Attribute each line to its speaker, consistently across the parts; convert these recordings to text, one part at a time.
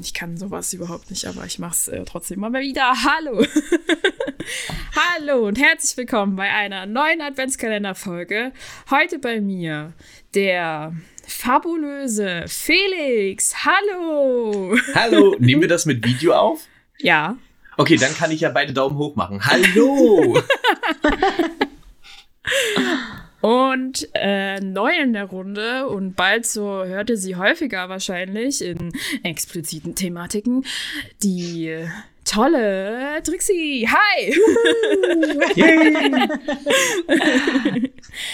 Speaker 1: Ich kann sowas überhaupt nicht, aber ich mach's äh, trotzdem mal wieder. Hallo. Hallo und herzlich willkommen bei einer neuen Adventskalender-Folge. Heute bei mir der fabulöse Felix. Hallo.
Speaker 2: Hallo. Nehmen wir das mit Video auf?
Speaker 1: Ja.
Speaker 2: Okay, dann kann ich ja beide Daumen hoch machen. Hallo.
Speaker 1: Und äh, neu in der Runde und bald so hörte sie häufiger wahrscheinlich in expliziten Thematiken die tolle Trixie. Hi!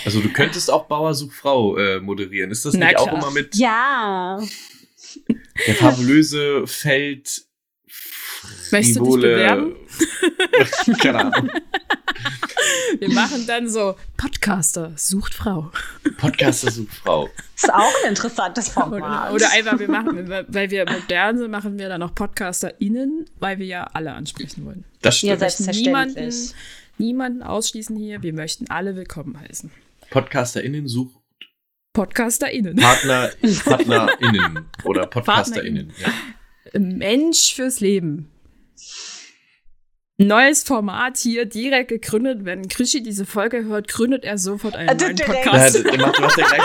Speaker 2: also du könntest auch Bauer sucht Frau äh, moderieren. Ist das Na nicht klar. auch immer mit?
Speaker 3: Ja.
Speaker 2: Der fabulöse Feld.
Speaker 1: Möchtest du dich bewerben? Keine Ahnung. Wir machen dann so Podcaster sucht Frau.
Speaker 2: Podcaster sucht Frau.
Speaker 3: Ist auch ein interessantes
Speaker 1: Format. Oder, oder einfach, wir machen, weil wir modern sind, machen wir dann noch PodcasterInnen, weil wir ja alle ansprechen wollen.
Speaker 2: Das stimmt. Ja.
Speaker 1: Niemanden, niemanden ausschließen hier. Wir möchten alle willkommen heißen.
Speaker 2: PodcasterInnen sucht
Speaker 1: PodcasterInnen.
Speaker 2: Partner, PartnerInnen oder PodcasterInnen.
Speaker 1: Ja. Mensch fürs Leben neues Format hier direkt gegründet. Wenn Krischi diese Folge hört, gründet er sofort einen also neuen Podcast. Ja, macht, macht der gleich,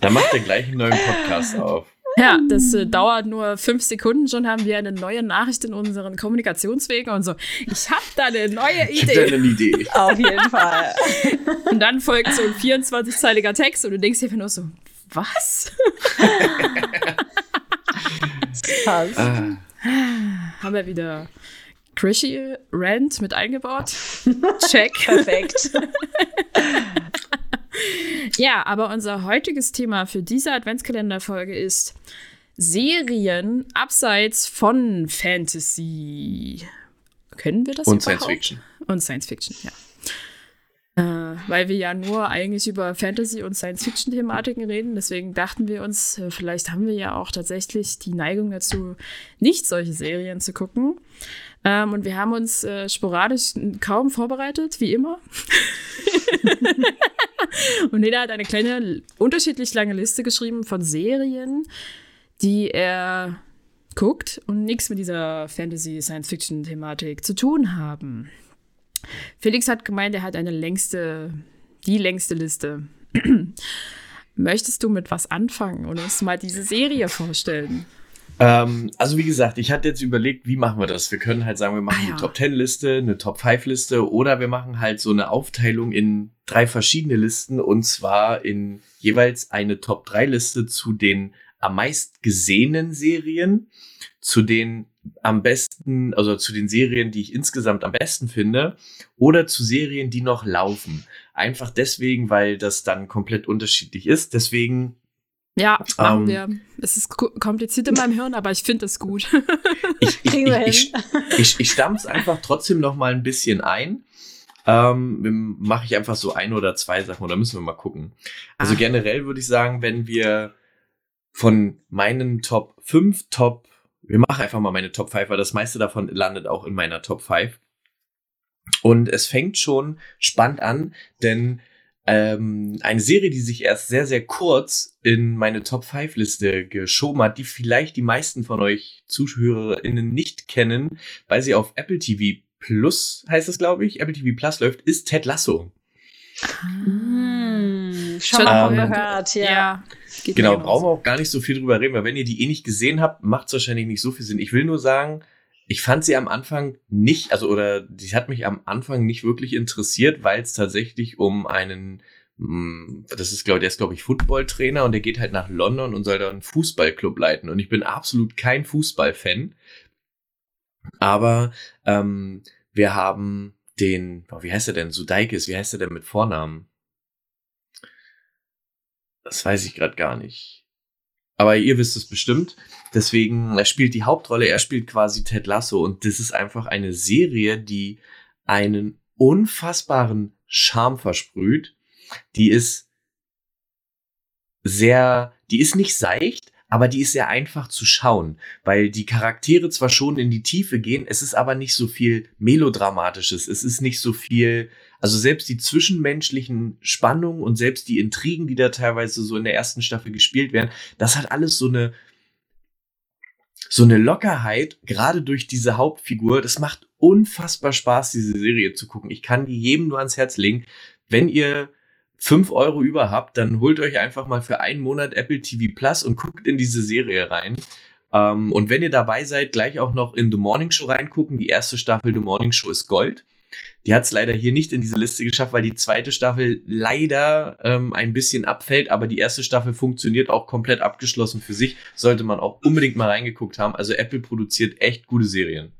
Speaker 2: da macht er gleich einen neuen Podcast auf.
Speaker 1: Ja, das äh, dauert nur fünf Sekunden, schon haben wir eine neue Nachricht in unseren Kommunikationswegen und so. Ich habe da eine neue Idee. Ich hab
Speaker 2: da eine Idee.
Speaker 3: Auf jeden Fall.
Speaker 1: Und dann folgt so ein 24-zeiliger Text und du denkst dir einfach nur so, was? Krass. Ah. Haben wir wieder Krishy Rant mit eingebaut? Check.
Speaker 3: Perfekt.
Speaker 1: ja, aber unser heutiges Thema für diese Adventskalenderfolge ist Serien abseits von Fantasy. Können wir das
Speaker 2: Und überhaupt? Science Fiction.
Speaker 1: Und Science Fiction, ja. Äh, weil wir ja nur eigentlich über Fantasy- und Science-Fiction-Thematiken reden. Deswegen dachten wir uns, äh, vielleicht haben wir ja auch tatsächlich die Neigung dazu, nicht solche Serien zu gucken. Ähm, und wir haben uns äh, sporadisch kaum vorbereitet, wie immer. und jeder hat eine kleine, unterschiedlich lange Liste geschrieben von Serien, die er guckt und nichts mit dieser Fantasy-Science-Fiction-Thematik zu tun haben. Felix hat gemeint, er hat eine längste, die längste Liste. Möchtest du mit was anfangen und uns mal diese Serie vorstellen?
Speaker 2: Ähm, also wie gesagt, ich hatte jetzt überlegt, wie machen wir das? Wir können halt sagen, wir machen ah, ja. eine Top 10 Liste, eine Top 5 Liste oder wir machen halt so eine Aufteilung in drei verschiedene Listen und zwar in jeweils eine Top 3 Liste zu den am meist gesehenen Serien, zu den am besten, also zu den Serien, die ich insgesamt am besten finde, oder zu Serien, die noch laufen. Einfach deswegen, weil das dann komplett unterschiedlich ist. Deswegen.
Speaker 1: Ja, machen ähm, wir. Es ist kompliziert in meinem Hirn, aber ich finde es gut.
Speaker 2: ich ich, ich, ich, ich, ich stamm's einfach trotzdem noch mal ein bisschen ein. Ähm, mache ich einfach so ein oder zwei Sachen oder müssen wir mal gucken. Also ah. generell würde ich sagen, wenn wir von meinen Top 5, Top wir machen einfach mal meine Top 5, weil das meiste davon landet auch in meiner Top 5. Und es fängt schon spannend an, denn ähm, eine Serie, die sich erst sehr, sehr kurz in meine Top 5 Liste geschoben hat, die vielleicht die meisten von euch ZuhörerInnen nicht kennen, weil sie auf Apple TV Plus, heißt es glaube ich, Apple TV Plus läuft, ist Ted Lasso.
Speaker 3: Hm, schon mal ähm, gehört, ja. ja.
Speaker 2: Genau, brauchen wir auch gar nicht so viel drüber reden, weil wenn ihr die eh nicht gesehen habt, macht es wahrscheinlich nicht so viel Sinn. Ich will nur sagen, ich fand sie am Anfang nicht, also oder die hat mich am Anfang nicht wirklich interessiert, weil es tatsächlich um einen, mm, das ist glaube der ist glaube ich Footballtrainer und der geht halt nach London und soll da einen Fußballclub leiten. Und ich bin absolut kein Fußballfan, aber ähm, wir haben den, wie heißt er denn, Sudeikis, wie heißt er denn mit Vornamen? Das weiß ich gerade gar nicht. Aber ihr wisst es bestimmt. Deswegen, er spielt die Hauptrolle, er spielt quasi Ted Lasso und das ist einfach eine Serie, die einen unfassbaren Charme versprüht. Die ist sehr, die ist nicht seicht, aber die ist sehr einfach zu schauen, weil die Charaktere zwar schon in die Tiefe gehen, es ist aber nicht so viel melodramatisches, es ist nicht so viel Also selbst die zwischenmenschlichen Spannungen und selbst die Intrigen, die da teilweise so in der ersten Staffel gespielt werden, das hat alles so eine, so eine Lockerheit, gerade durch diese Hauptfigur. Das macht unfassbar Spaß, diese Serie zu gucken. Ich kann die jedem nur ans Herz legen. Wenn ihr fünf Euro über habt, dann holt euch einfach mal für einen Monat Apple TV Plus und guckt in diese Serie rein. Ähm, und wenn ihr dabei seid, gleich auch noch in The Morning Show reingucken. Die erste Staffel The Morning Show ist Gold. Die hat es leider hier nicht in diese Liste geschafft, weil die zweite Staffel leider ähm, ein bisschen abfällt, aber die erste Staffel funktioniert auch komplett abgeschlossen für sich. Sollte man auch unbedingt mal reingeguckt haben. Also Apple produziert echt gute Serien.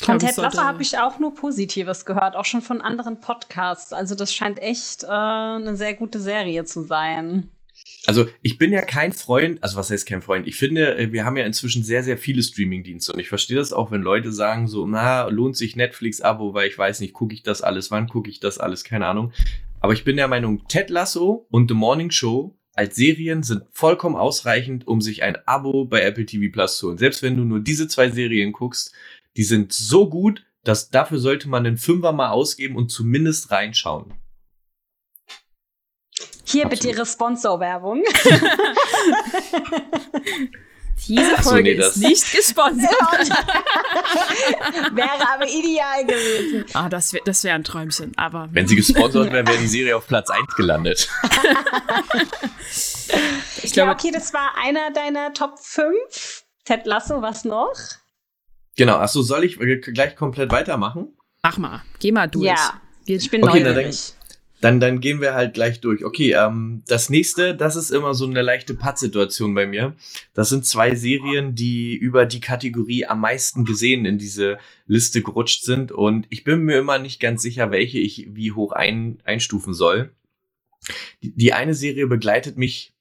Speaker 3: Von Ted Lasso habe ich auch nur Positives gehört, auch schon von anderen Podcasts. Also das scheint echt äh, eine sehr gute Serie zu sein.
Speaker 2: Also ich bin ja kein Freund, also was heißt kein Freund? Ich finde, äh, wir haben ja inzwischen sehr, sehr viele Streaming-Dienste und ich verstehe das auch, wenn Leute sagen so, na, lohnt sich Netflix-Abo, weil ich weiß nicht, gucke ich das alles, wann gucke ich das alles, keine Ahnung. Aber ich bin der Meinung, Ted Lasso und The Morning Show als Serien sind vollkommen ausreichend, um sich ein Abo bei Apple TV Plus zu holen. Selbst wenn du nur diese zwei Serien guckst, die sind so gut, dass dafür sollte man einen Fünfer mal ausgeben und zumindest reinschauen.
Speaker 3: Hier Absolut. bitte Ihre Sponsor-Werbung.
Speaker 1: Diese Folge so, nee, ist nicht gesponsert.
Speaker 3: wäre aber ideal gewesen.
Speaker 1: Ah, das wäre das wär ein Träumchen. Aber
Speaker 2: Wenn sie gesponsert wäre, wäre die Serie auf Platz 1 gelandet.
Speaker 3: ich glaube, ja, okay, das war einer deiner Top 5. Ted Lasso, was noch?
Speaker 2: Genau, achso, soll ich gleich komplett weitermachen?
Speaker 1: Mach mal, geh mal durch.
Speaker 3: Ja, ich bin okay, neugierig.
Speaker 2: Dann, dann gehen wir halt gleich durch. Okay, ähm, das nächste, das ist immer so eine leichte Pattsituation bei mir. Das sind zwei Serien, die über die Kategorie am meisten gesehen in diese Liste gerutscht sind. Und ich bin mir immer nicht ganz sicher, welche ich wie hoch ein, einstufen soll. Die, die eine Serie begleitet mich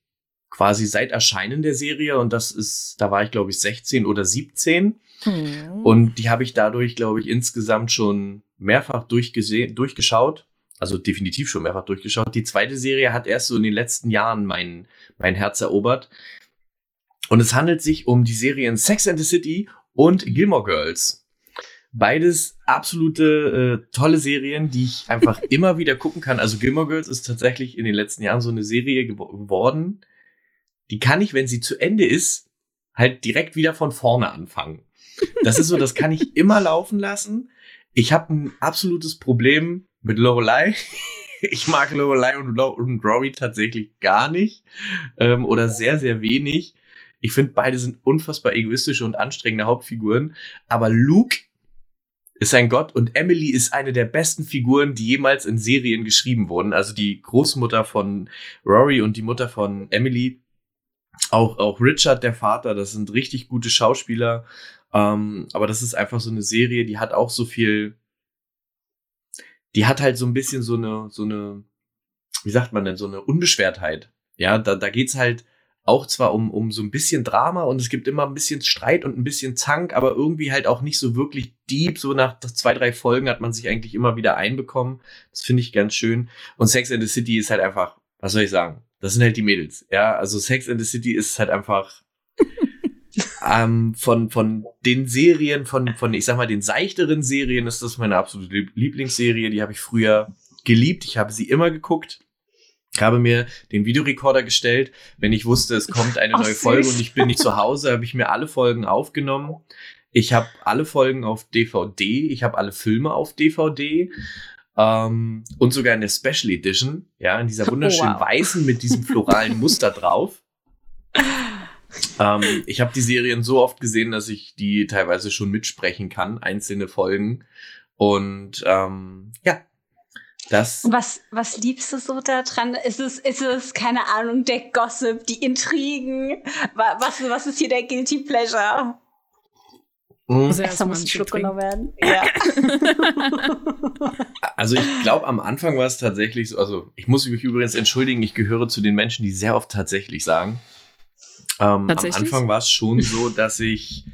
Speaker 2: quasi seit Erscheinen der Serie und das ist, da war ich glaube ich 16 oder 17 Mhm. Und die habe ich dadurch, glaube ich, insgesamt schon mehrfach durchgesehen, durchgeschaut. Also definitiv schon mehrfach durchgeschaut. Die zweite Serie hat erst so in den letzten Jahren mein, mein Herz erobert. Und es handelt sich um die Serien Sex and the City und Gilmore Girls. Beides absolute äh, tolle Serien, die ich einfach immer wieder gucken kann. Also Gilmore Girls ist tatsächlich in den letzten Jahren so eine Serie geworden. Die kann ich, wenn sie zu Ende ist, halt direkt wieder von vorne anfangen. Das ist so, das kann ich immer laufen lassen. Ich habe ein absolutes Problem mit Lorelei. Ich mag Lorelei und, und Rory tatsächlich gar nicht ähm, oder sehr, sehr wenig. Ich finde, beide sind unfassbar egoistische und anstrengende Hauptfiguren. Aber Luke ist ein Gott und Emily ist eine der besten Figuren, die jemals in Serien geschrieben wurden. Also die Großmutter von Rory und die Mutter von Emily. Auch, auch Richard, der Vater, das sind richtig gute Schauspieler. Ähm, aber das ist einfach so eine Serie, die hat auch so viel, die hat halt so ein bisschen so eine, so eine, wie sagt man denn, so eine Unbeschwertheit. Ja, da, da geht's halt auch zwar um, um so ein bisschen Drama und es gibt immer ein bisschen Streit und ein bisschen Zank, aber irgendwie halt auch nicht so wirklich deep. So nach zwei, drei Folgen hat man sich eigentlich immer wieder einbekommen. Das finde ich ganz schön. Und Sex in the City ist halt einfach, was soll ich sagen? Das sind halt die Mädels. Ja, also Sex in the City ist halt einfach ähm, von, von den Serien, von, von, ich sag mal, den seichteren Serien ist das meine absolute Lieblingsserie. Die habe ich früher geliebt. Ich habe sie immer geguckt. Ich habe mir den Videorekorder gestellt, wenn ich wusste, es kommt eine oh, neue süß. Folge und ich bin nicht zu Hause, habe ich mir alle Folgen aufgenommen. Ich habe alle Folgen auf DVD, ich habe alle Filme auf DVD ähm, und sogar in der Special Edition, ja, in dieser wunderschönen oh, wow. weißen mit diesem floralen Muster drauf. Ähm, ich habe die Serien so oft gesehen, dass ich die teilweise schon mitsprechen kann, einzelne Folgen. Und ähm, ja, das.
Speaker 3: Was, was liebst du so daran? Ist es, ist es, keine Ahnung, der Gossip, die Intrigen? Was, was ist hier der Guilty Pleasure?
Speaker 2: Mhm. Also erst muss ein Schluck genommen werden. Ja. also ich glaube, am Anfang war es tatsächlich so, also ich muss mich übrigens entschuldigen, ich gehöre zu den Menschen, die sehr oft tatsächlich sagen. Ähm, am Anfang war es schon so, dass ich,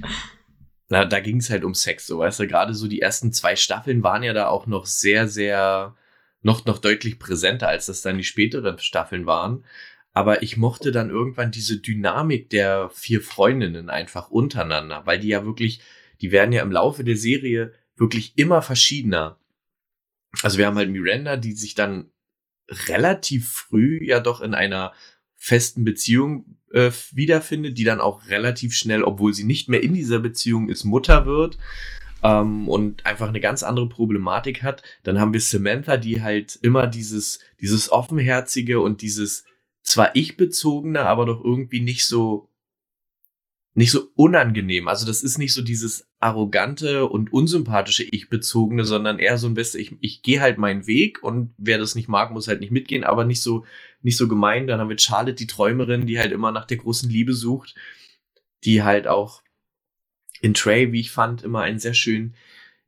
Speaker 2: na, da ging es halt um Sex, so weißt du, gerade so die ersten zwei Staffeln waren ja da auch noch sehr, sehr, noch, noch deutlich präsenter, als das dann die späteren Staffeln waren. Aber ich mochte dann irgendwann diese Dynamik der vier Freundinnen einfach untereinander, weil die ja wirklich, die werden ja im Laufe der Serie wirklich immer verschiedener. also wir haben halt Miranda, die sich dann relativ früh ja doch in einer festen Beziehung äh, wiederfindet, die dann auch relativ schnell, obwohl sie nicht mehr in dieser Beziehung ist, Mutter wird ähm, und einfach eine ganz andere Problematik hat. Dann haben wir Samantha, die halt immer dieses, dieses offenherzige und dieses zwar ich-bezogene, aber doch irgendwie nicht so nicht so unangenehm. Also das ist nicht so dieses arrogante und unsympathische Ich-bezogene, sondern eher so ein bisschen, ich, ich gehe halt meinen Weg und wer das nicht mag, muss halt nicht mitgehen, aber nicht so, nicht so gemein. Dann haben wir Charlotte, die Träumerin, die halt immer nach der großen Liebe sucht, die halt auch in Trey, wie ich fand, immer einen sehr schönen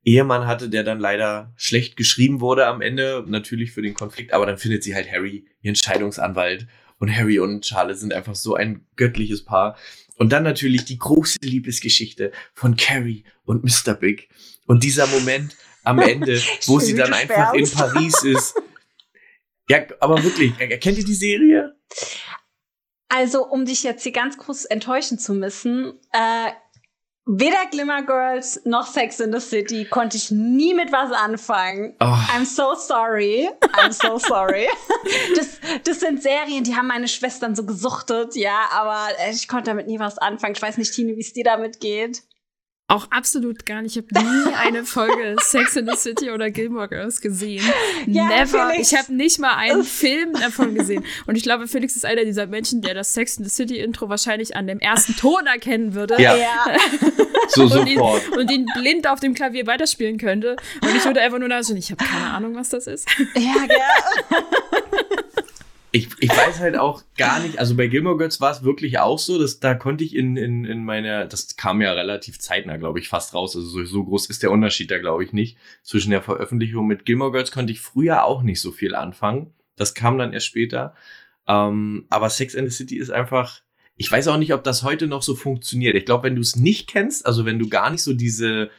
Speaker 2: Ehemann hatte, der dann leider schlecht geschrieben wurde am Ende, natürlich für den Konflikt, aber dann findet sie halt Harry, ihren Scheidungsanwalt. Und Harry und Charlotte sind einfach so ein göttliches Paar. Und dann natürlich die große Liebesgeschichte von Carrie und Mr. Big. Und dieser Moment am Ende, wo sie dann einfach in Paris ist. Ja, aber wirklich, kennt ihr die Serie?
Speaker 3: Also, um dich jetzt hier ganz kurz enttäuschen zu müssen, äh, Weder Glimmer Girls noch Sex in the City konnte ich nie mit was anfangen. Oh. I'm so sorry. I'm so sorry. das, das sind Serien, die haben meine Schwestern so gesuchtet, ja, aber ich konnte damit nie was anfangen. Ich weiß nicht, Tine, wie es dir damit geht.
Speaker 1: Auch absolut gar nicht. Ich habe nie eine Folge Sex in the City oder Gilmore Girls gesehen. Ja, Never. Felix. Ich habe nicht mal einen Film davon gesehen. Und ich glaube, Felix ist einer dieser Menschen, der das Sex in the City Intro wahrscheinlich an dem ersten Ton erkennen würde.
Speaker 2: Ja. ja. so
Speaker 1: und ihn, und ihn blind auf dem Klavier weiterspielen könnte. Und ich würde einfach nur da so, ich habe keine Ahnung, was das ist.
Speaker 3: Ja, gell
Speaker 2: ich, ich weiß halt auch gar nicht, also bei Gilmore Girls war es wirklich auch so, dass da konnte ich in, in, in meiner, das kam ja relativ zeitnah, glaube ich, fast raus. Also so, so groß ist der Unterschied da, glaube ich, nicht. Zwischen der Veröffentlichung mit Gilmore Girls konnte ich früher auch nicht so viel anfangen. Das kam dann erst später. Ähm, aber Sex and the City ist einfach, ich weiß auch nicht, ob das heute noch so funktioniert. Ich glaube, wenn du es nicht kennst, also wenn du gar nicht so diese,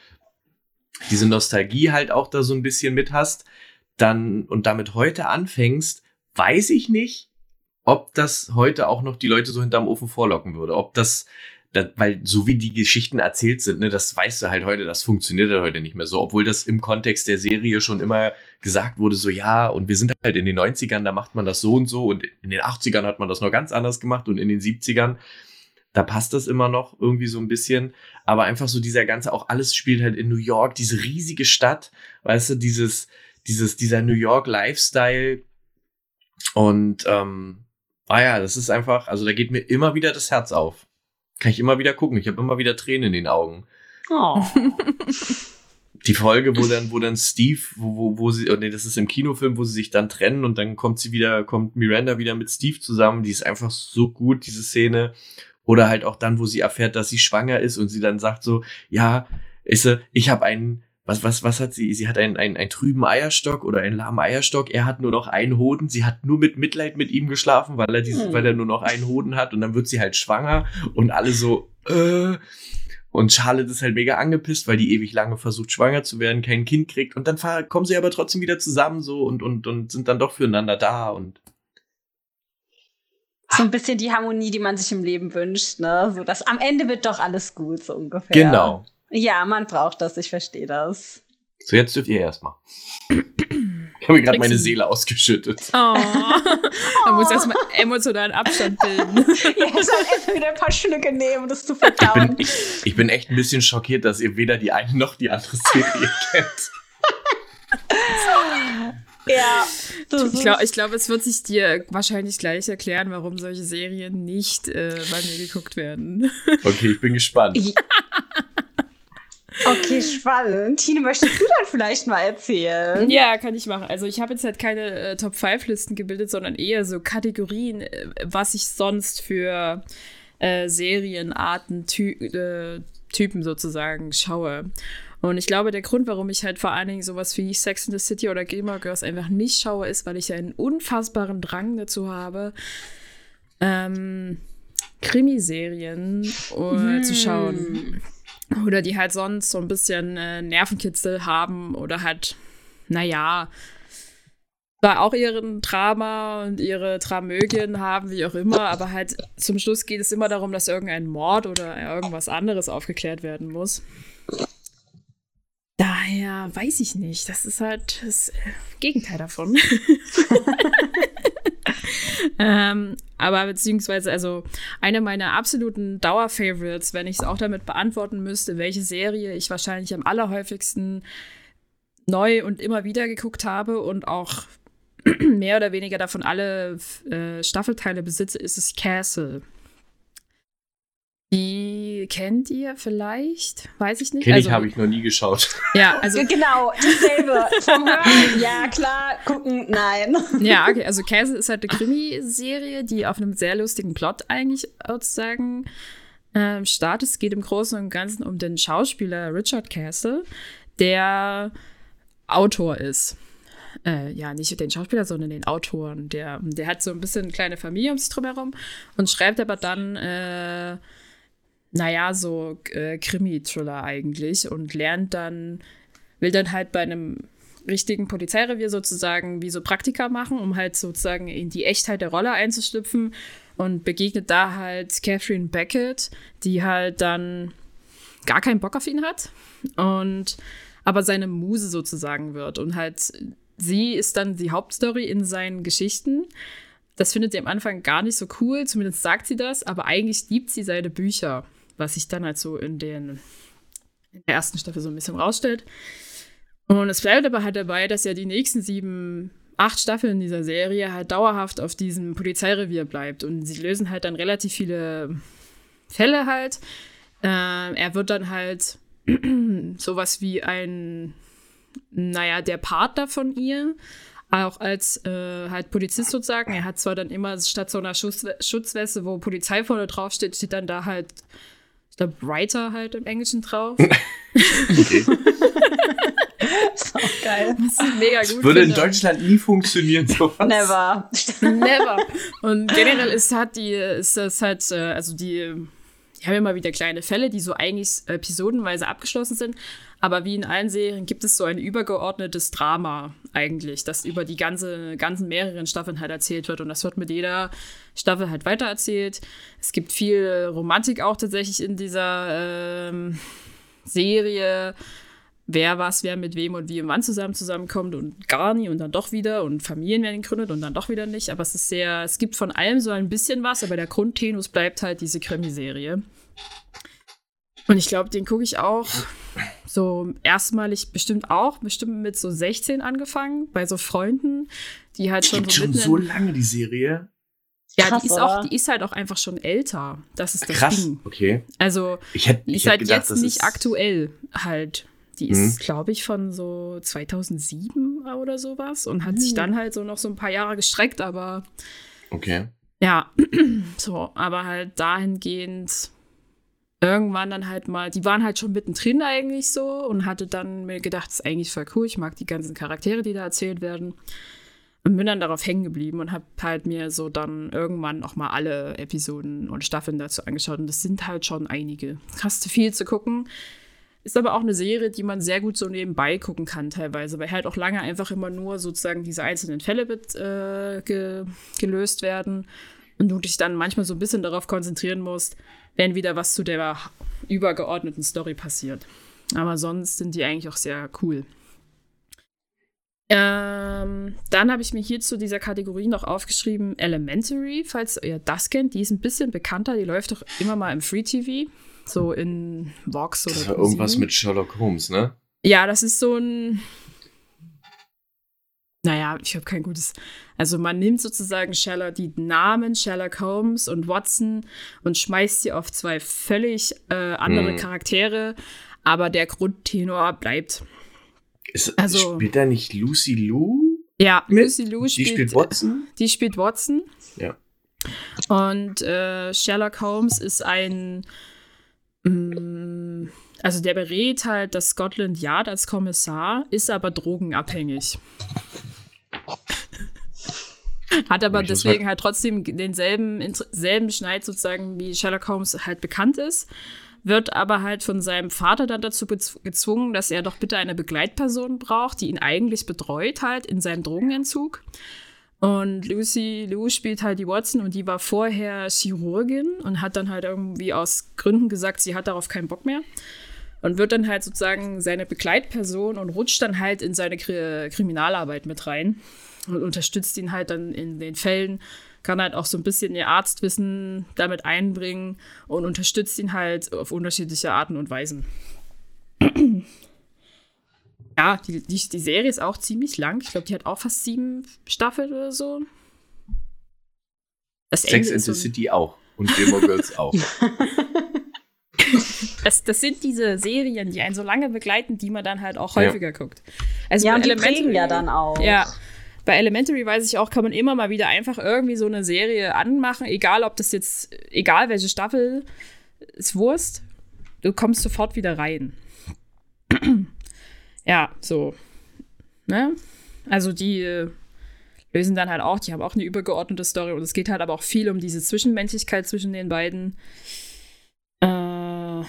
Speaker 2: diese Nostalgie halt auch da so ein bisschen mit hast, dann und damit heute anfängst, weiß ich nicht, ob das heute auch noch die Leute so hinterm Ofen vorlocken würde. Ob das, das weil so wie die Geschichten erzählt sind, ne, das weißt du halt heute, das funktioniert halt heute nicht mehr so. Obwohl das im Kontext der Serie schon immer gesagt wurde, so ja, und wir sind halt in den 90ern, da macht man das so und so und in den 80ern hat man das noch ganz anders gemacht und in den 70ern da passt das immer noch irgendwie so ein bisschen. Aber einfach so dieser ganze, auch alles spielt halt in New York, diese riesige Stadt, weißt du, dieses, dieses, dieser New York Lifestyle, und ähm, ah ja, das ist einfach, also da geht mir immer wieder das Herz auf. Kann ich immer wieder gucken. Ich habe immer wieder Tränen in den Augen. Oh. Die Folge, wo dann, wo dann Steve, wo, wo, wo sie, oh nee, das ist im Kinofilm, wo sie sich dann trennen und dann kommt sie wieder, kommt Miranda wieder mit Steve zusammen. Die ist einfach so gut, diese Szene. Oder halt auch dann, wo sie erfährt, dass sie schwanger ist und sie dann sagt so, ja, ist ich habe einen was, was, was hat sie? Sie hat einen, einen, einen trüben Eierstock oder einen lahmen Eierstock. Er hat nur noch einen Hoden. Sie hat nur mit Mitleid mit ihm geschlafen, weil er, diese, hm. weil er nur noch einen Hoden hat. Und dann wird sie halt schwanger und alle so, äh. Und Charlotte ist halt mega angepisst, weil die ewig lange versucht, schwanger zu werden, kein Kind kriegt. Und dann kommen sie aber trotzdem wieder zusammen so und, und, und sind dann doch füreinander da und.
Speaker 3: So ein bisschen die Harmonie, die man sich im Leben wünscht, ne? So, dass am Ende wird doch alles gut, so ungefähr.
Speaker 2: Genau.
Speaker 3: Ja, man braucht das, ich verstehe das.
Speaker 2: So, jetzt dürft ihr erstmal. Ich habe mir gerade meine Seele ausgeschüttet. Oh.
Speaker 1: Man muss erstmal emotionalen Abstand bilden.
Speaker 3: ich soll erstmal wieder ein paar Schlücke nehmen, um das zu verdauen.
Speaker 2: Ich bin, ich, ich bin echt ein bisschen schockiert, dass ihr weder die eine noch die andere Serie kennt.
Speaker 3: Ja.
Speaker 1: Ich glaube, glaub, es wird sich dir wahrscheinlich gleich erklären, warum solche Serien nicht äh, bei mir geguckt werden.
Speaker 2: Okay, ich bin gespannt.
Speaker 3: Okay, spannend. Tine, möchtest du dann vielleicht mal erzählen?
Speaker 1: Ja, kann ich machen. Also ich habe jetzt halt keine äh, Top-5-Listen gebildet, sondern eher so Kategorien, äh, was ich sonst für äh, Serienarten, Ty äh, Typen sozusagen schaue. Und ich glaube, der Grund, warum ich halt vor allen Dingen sowas wie Sex in the City oder Gamer Girls einfach nicht schaue, ist, weil ich einen unfassbaren Drang dazu habe, ähm, Krimiserien hm. zu schauen. Oder die halt sonst so ein bisschen äh, Nervenkitzel haben oder halt, naja, da auch ihren Drama und ihre Dramögien haben, wie auch immer, aber halt zum Schluss geht es immer darum, dass irgendein Mord oder irgendwas anderes aufgeklärt werden muss. Da ja, weiß ich nicht. Das ist halt das Gegenteil davon. ähm, aber beziehungsweise, also eine meiner absoluten Dauer-Favorites, wenn ich es auch damit beantworten müsste, welche Serie ich wahrscheinlich am allerhäufigsten neu und immer wieder geguckt habe und auch mehr oder weniger davon alle äh, Staffelteile besitze, ist es Castle. Die kennt ihr vielleicht? Weiß ich nicht.
Speaker 2: Kenn ich, also, habe ich noch nie geschaut.
Speaker 3: Ja, also. genau, dasselbe. Ja, klar, gucken, nein.
Speaker 1: Ja, okay, also Castle ist halt eine Krimiserie, die auf einem sehr lustigen Plot eigentlich sozusagen ähm, startet. Es geht im Großen und Ganzen um den Schauspieler Richard Castle, der Autor ist. Äh, ja, nicht den Schauspieler, sondern den Autoren. Der, der hat so ein bisschen eine kleine Familie um sich drum herum und schreibt aber dann äh, naja, so äh, Krimi-Thriller eigentlich und lernt dann, will dann halt bei einem richtigen Polizeirevier sozusagen wie so Praktika machen, um halt sozusagen in die Echtheit der Rolle einzustüpfen und begegnet da halt Catherine Beckett, die halt dann gar keinen Bock auf ihn hat und aber seine Muse sozusagen wird und halt sie ist dann die Hauptstory in seinen Geschichten. Das findet sie am Anfang gar nicht so cool, zumindest sagt sie das, aber eigentlich liebt sie seine Bücher was sich dann halt so in, den, in der ersten Staffel so ein bisschen rausstellt. Und es bleibt aber halt dabei, dass ja die nächsten sieben, acht Staffeln dieser Serie halt dauerhaft auf diesem Polizeirevier bleibt. Und sie lösen halt dann relativ viele Fälle halt. Äh, er wird dann halt sowas wie ein, naja, der Partner von ihr, auch als äh, halt Polizist sozusagen. Er hat zwar dann immer statt so einer Schutz Schutzweste, wo Polizei vorne draufsteht, steht dann da halt ich glaube, Writer halt im Englischen drauf. okay.
Speaker 3: ist auch geil.
Speaker 1: Das ist mega gut.
Speaker 2: Das würde in Deutschland nie funktionieren, sowas.
Speaker 3: Never.
Speaker 1: Never. Und generell ist halt die, ist das halt, äh, also die, die haben immer wieder kleine Fälle, die so eigentlich episodenweise abgeschlossen sind. Aber wie in allen Serien gibt es so ein übergeordnetes Drama eigentlich, das über die ganze, ganzen mehreren Staffeln halt erzählt wird. Und das wird mit jeder Staffel halt weitererzählt. Es gibt viel Romantik auch tatsächlich in dieser ähm, Serie. Wer was, wer mit wem und wie und wann zusammen zusammenkommt und gar nie und dann doch wieder und Familien werden gegründet und dann doch wieder nicht. Aber es ist sehr, es gibt von allem so ein bisschen was, aber der Grundtenus bleibt halt diese Krimiserie. Und ich glaube, den gucke ich auch so erstmalig bestimmt auch, bestimmt mit so 16 angefangen, bei so Freunden, die halt schon
Speaker 2: Gibt so. schon so lange die Serie.
Speaker 1: Ja, Krass, die, ist auch, die ist halt auch einfach schon älter. Das ist das
Speaker 2: Krass,
Speaker 1: Ding.
Speaker 2: okay.
Speaker 1: Also,
Speaker 2: ich hätt,
Speaker 1: die ist halt gedacht, jetzt nicht aktuell halt. Die ist, mhm. glaube ich, von so 2007 oder sowas und hat mhm. sich dann halt so noch so ein paar Jahre gestreckt, aber.
Speaker 2: Okay.
Speaker 1: Ja, so, aber halt dahingehend irgendwann dann halt mal, die waren halt schon mittendrin eigentlich so und hatte dann mir gedacht, das ist eigentlich voll cool, ich mag die ganzen Charaktere, die da erzählt werden. Und bin dann darauf hängen geblieben und habe halt mir so dann irgendwann auch mal alle Episoden und Staffeln dazu angeschaut. Und das sind halt schon einige. Hast viel zu gucken. Ist aber auch eine Serie, die man sehr gut so nebenbei gucken kann, teilweise, weil halt auch lange einfach immer nur sozusagen diese einzelnen Fälle mit, äh, ge gelöst werden und du dich dann manchmal so ein bisschen darauf konzentrieren musst, wenn wieder was zu der übergeordneten Story passiert. Aber sonst sind die eigentlich auch sehr cool. Ähm, dann habe ich mir hier zu dieser Kategorie noch aufgeschrieben Elementary, falls ihr das kennt. Die ist ein bisschen bekannter, die läuft doch immer mal im Free TV, so in Vox oder
Speaker 2: Das war irgendwas mit Sherlock Holmes, ne?
Speaker 1: Ja, das ist so ein naja, ich habe kein gutes. Also man nimmt sozusagen Sherlock, die Namen Sherlock Holmes und Watson und schmeißt sie auf zwei völlig äh, andere hm. Charaktere, aber der Grundtenor bleibt.
Speaker 2: Ist, also, spielt da nicht Lucy Lou?
Speaker 1: Ja, mit? Lucy Lou
Speaker 2: spielt, die spielt Watson.
Speaker 1: Die spielt Watson.
Speaker 2: Ja.
Speaker 1: Und äh, Sherlock Holmes ist ein mh, mm, also der berät halt das Scotland Yard als Kommissar, ist aber drogenabhängig. Hat aber deswegen halt trotzdem denselben selben Schneid sozusagen wie Sherlock Holmes halt bekannt ist. Wird aber halt von seinem Vater dann dazu gezwungen, dass er doch bitte eine Begleitperson braucht, die ihn eigentlich betreut halt in seinem Drogenentzug. Und Lucy Lou spielt halt die Watson und die war vorher Chirurgin und hat dann halt irgendwie aus Gründen gesagt, sie hat darauf keinen Bock mehr und wird dann halt sozusagen seine Begleitperson und rutscht dann halt in seine Kri Kriminalarbeit mit rein und unterstützt ihn halt dann in den Fällen, kann halt auch so ein bisschen ihr Arztwissen damit einbringen und unterstützt ihn halt auf unterschiedliche Arten und Weisen. ja, die, die, die Serie ist auch ziemlich lang. Ich glaube, die hat auch fast sieben Staffeln oder so.
Speaker 2: Das Sex in the so City auch. Und Gilmore Girls auch.
Speaker 1: Das, das, sind diese Serien, die einen so lange begleiten, die man dann halt auch häufiger ja. guckt.
Speaker 3: Also ja, und die prägen ja dann auch.
Speaker 1: Ja. Bei Elementary weiß ich auch, kann man immer mal wieder einfach irgendwie so eine Serie anmachen, egal ob das jetzt, egal welche Staffel, ist Wurst. Du kommst sofort wieder rein. ja, so. Ne? Also die äh, lösen dann halt auch, die haben auch eine übergeordnete Story und es geht halt aber auch viel um diese Zwischenmenschlichkeit zwischen den beiden, äh,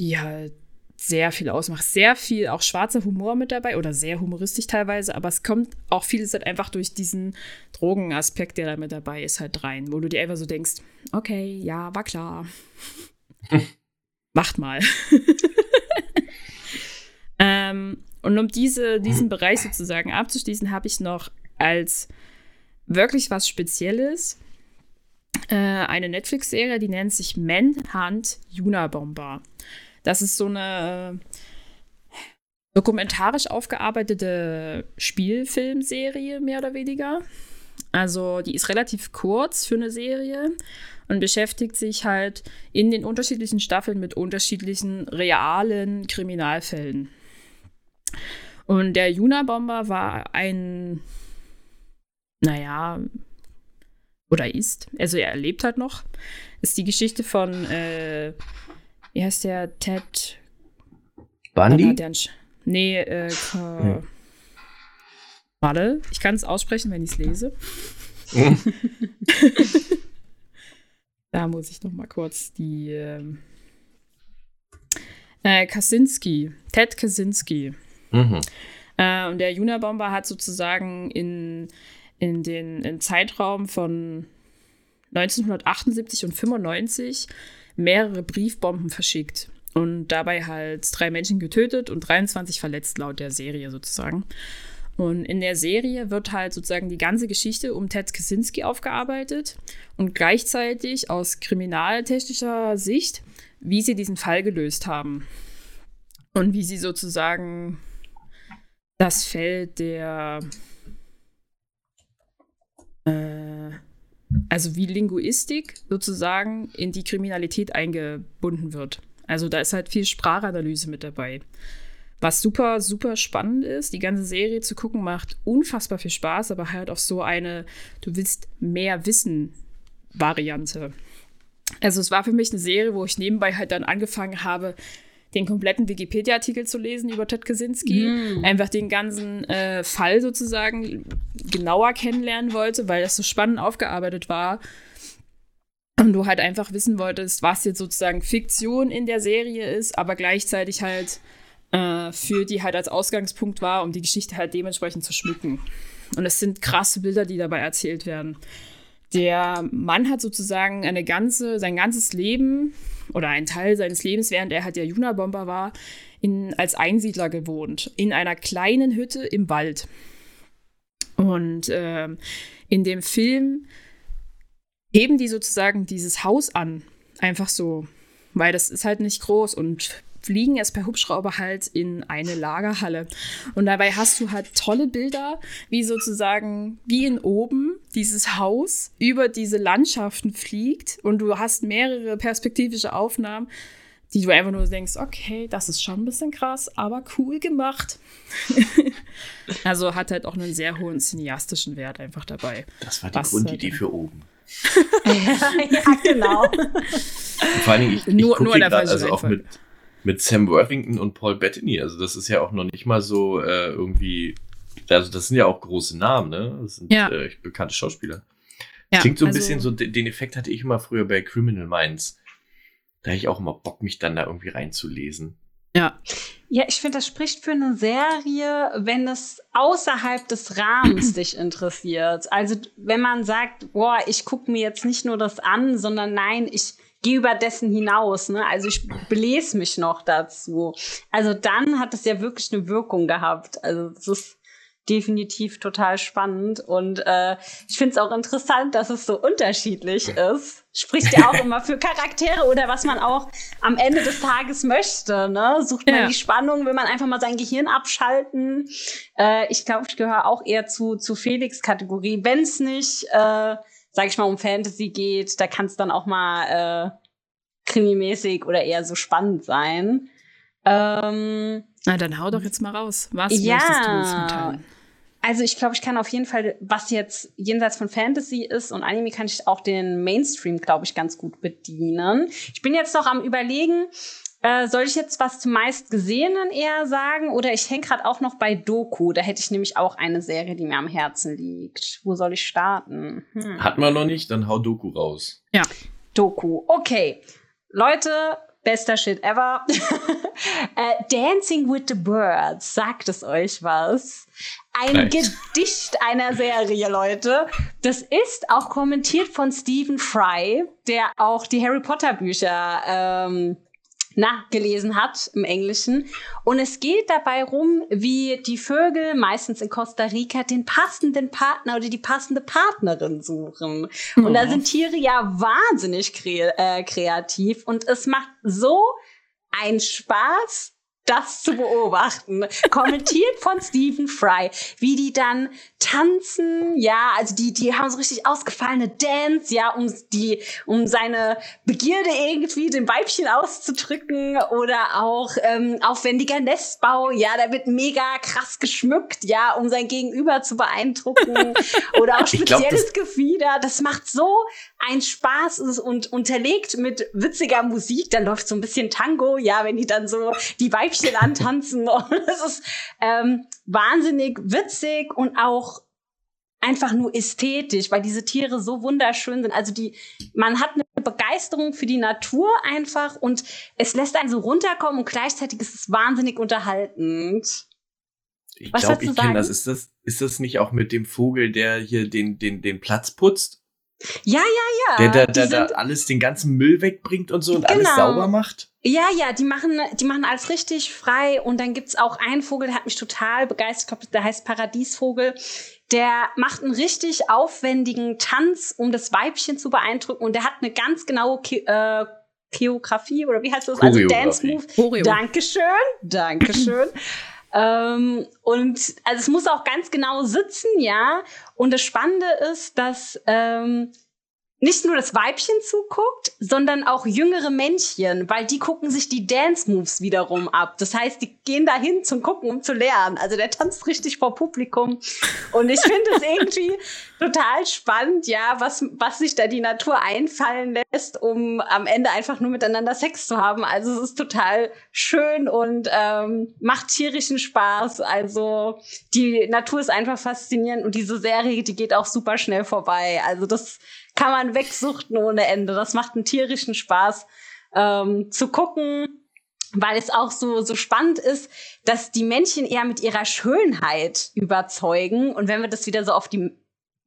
Speaker 1: die halt sehr viel ausmacht. Sehr viel auch schwarzer Humor mit dabei oder sehr humoristisch teilweise, aber es kommt auch vieles halt einfach durch diesen Drogenaspekt, der da mit dabei ist, halt rein, wo du dir einfach so denkst, okay, ja, war klar. Macht mal. ähm, und um diese, diesen Bereich sozusagen abzuschließen, habe ich noch als wirklich was Spezielles äh, eine Netflix-Serie, die nennt sich Manhunt Unabomber. Das ist so eine dokumentarisch aufgearbeitete Spielfilmserie, mehr oder weniger. Also die ist relativ kurz für eine Serie und beschäftigt sich halt in den unterschiedlichen Staffeln mit unterschiedlichen realen Kriminalfällen. Und der Juna-Bomber war ein, naja, oder ist, also er lebt halt noch, ist die Geschichte von äh, wie heißt der? Ted
Speaker 2: Bundy?
Speaker 1: Nee, äh, hm. Warte, ich kann es aussprechen, wenn ich es lese. da muss ich noch mal kurz die ähm, äh, Kaczynski, Ted Kaczynski. Mhm. Äh, und der Junabomber hat sozusagen in, in den in Zeitraum von 1978 und 95 mehrere Briefbomben verschickt und dabei halt drei Menschen getötet und 23 verletzt, laut der Serie sozusagen. Und in der Serie wird halt sozusagen die ganze Geschichte um Ted Kaczynski aufgearbeitet und gleichzeitig aus kriminaltechnischer Sicht, wie sie diesen Fall gelöst haben. Und wie sie sozusagen das Feld der äh, also wie Linguistik sozusagen in die Kriminalität eingebunden wird. Also da ist halt viel Sprachanalyse mit dabei. Was super, super spannend ist, die ganze Serie zu gucken, macht unfassbar viel Spaß, aber halt auf so eine, du willst mehr wissen Variante. Also es war für mich eine Serie, wo ich nebenbei halt dann angefangen habe, den kompletten Wikipedia-Artikel zu lesen über Ted Kaczynski, mm. einfach den ganzen äh, Fall sozusagen genauer kennenlernen wollte, weil das so spannend aufgearbeitet war. Und du halt einfach wissen wolltest, was jetzt sozusagen Fiktion in der Serie ist, aber gleichzeitig halt äh, für die halt als Ausgangspunkt war, um die Geschichte halt dementsprechend zu schmücken. Und es sind krasse Bilder, die dabei erzählt werden. Der Mann hat sozusagen eine ganze, sein ganzes Leben oder einen Teil seines Lebens, während er halt der Juna-Bomber war, in, als Einsiedler gewohnt, in einer kleinen Hütte im Wald. Und äh, in dem Film heben die sozusagen dieses Haus an, einfach so, weil das ist halt nicht groß und fliegen es per Hubschrauber halt in eine Lagerhalle. Und dabei hast du halt tolle Bilder, wie sozusagen, wie in oben dieses Haus über diese Landschaften fliegt und du hast mehrere perspektivische Aufnahmen, die du einfach nur denkst, okay, das ist schon ein bisschen krass, aber cool gemacht. also hat halt auch einen sehr hohen cineastischen Wert einfach dabei.
Speaker 2: Das war die Grundidee halt für oben.
Speaker 3: ja, genau.
Speaker 2: vor allen Dingen, ich, ich nur, gucke gerade, also auch mit, mit Sam Worthington und Paul Bettany. Also das ist ja auch noch nicht mal so äh, irgendwie, also das sind ja auch große Namen, ne? Das sind ja. äh, bekannte Schauspieler. Ja, klingt so ein also, bisschen so, den Effekt hatte ich immer früher bei Criminal Minds. Da hätte ich auch immer Bock, mich dann da irgendwie reinzulesen.
Speaker 1: Ja.
Speaker 3: Ja, ich finde, das spricht für eine Serie, wenn es außerhalb des Rahmens dich interessiert. Also, wenn man sagt, boah, ich gucke mir jetzt nicht nur das an, sondern nein, ich gehe über dessen hinaus. Ne? Also ich belese mich noch dazu. Also dann hat es ja wirklich eine Wirkung gehabt. Also das ist definitiv total spannend. Und äh, ich finde es auch interessant, dass es so unterschiedlich ist. Spricht ja auch immer für Charaktere oder was man auch am Ende des Tages möchte. Ne? Sucht man ja. die Spannung, will man einfach mal sein Gehirn abschalten. Äh, ich glaube, ich gehöre auch eher zu, zu Felix-Kategorie. Wenn es nicht, äh, sag ich mal, um Fantasy geht, da kann es dann auch mal äh, krimimäßig oder eher so spannend sein. Ähm,
Speaker 1: Na, dann hau doch jetzt mal raus. Was ja, möchtest du uns mitteilen?
Speaker 3: Also ich glaube, ich kann auf jeden Fall, was jetzt jenseits von Fantasy ist und Anime, kann ich auch den Mainstream, glaube ich, ganz gut bedienen. Ich bin jetzt noch am überlegen, äh, soll ich jetzt was zum meistgesehenen eher sagen oder ich hänge gerade auch noch bei Doku. Da hätte ich nämlich auch eine Serie, die mir am Herzen liegt. Wo soll ich starten?
Speaker 2: Hm. Hat man noch nicht, dann hau Doku raus.
Speaker 3: Ja. Doku. Okay. Leute, bester Shit ever. äh, Dancing with the Birds, sagt es euch was? Ein Vielleicht. Gedicht einer Serie, Leute. Das ist auch kommentiert von Stephen Fry, der auch die Harry Potter Bücher ähm, nachgelesen hat im Englischen. Und es geht dabei rum, wie die Vögel meistens in Costa Rica den passenden Partner oder die passende Partnerin suchen. Mhm. Und da mhm. sind Tiere ja wahnsinnig kre äh, kreativ und es macht so einen Spaß, das zu beobachten. Kommentiert von Stephen Fry, wie die dann tanzen, ja, also die, die haben so richtig ausgefallene Dance, ja, um die, um seine Begierde irgendwie dem Weibchen auszudrücken oder auch ähm, aufwendiger Nestbau, ja, da wird mega krass geschmückt, ja, um sein Gegenüber zu beeindrucken oder auch spezielles glaub, Gefieder. Das macht so einen Spaß und unterlegt mit witziger Musik. Dann läuft so ein bisschen Tango, ja, wenn die dann so die Weibchen antanzen. Das ist ähm, wahnsinnig witzig und auch einfach nur ästhetisch, weil diese Tiere so wunderschön sind. Also die, man hat eine Begeisterung für die Natur einfach und es lässt einen so runterkommen und gleichzeitig ist es wahnsinnig unterhaltend.
Speaker 2: Ich glaube, ich kenne das. Ist das. Ist das nicht auch mit dem Vogel, der hier den, den, den Platz putzt?
Speaker 3: Ja, ja,
Speaker 2: ja. Der, der, der, der alles, den ganzen Müll wegbringt und so und genau. alles sauber macht.
Speaker 3: Ja, ja, die machen, die machen alles richtig frei. Und dann gibt's auch einen Vogel, der hat mich total begeistert. Ich glaube, der heißt Paradiesvogel. Der macht einen richtig aufwendigen Tanz, um das Weibchen zu beeindrucken. Und der hat eine ganz genaue Ke äh, Choreografie oder wie heißt das? Also Dance Move. Choreo. Dankeschön, Dankeschön. ähm, und also es muss auch ganz genau sitzen, ja. Und das Spannende ist, dass ähm, nicht nur das Weibchen zuguckt, sondern auch jüngere Männchen, weil die gucken sich die Dance Moves wiederum ab. Das heißt, die gehen dahin zum Gucken, um zu lernen. Also der tanzt richtig vor Publikum. Und ich finde es irgendwie total spannend, ja, was, was sich da die Natur einfallen lässt, um am Ende einfach nur miteinander Sex zu haben. Also es ist total schön und ähm, macht tierischen Spaß. Also die Natur ist einfach faszinierend und diese Serie, die geht auch super schnell vorbei. Also das kann man wegsuchten ohne Ende. Das macht einen tierischen Spaß ähm, zu gucken, weil es auch so, so spannend ist, dass die Männchen eher mit ihrer Schönheit überzeugen. Und wenn wir das wieder so auf die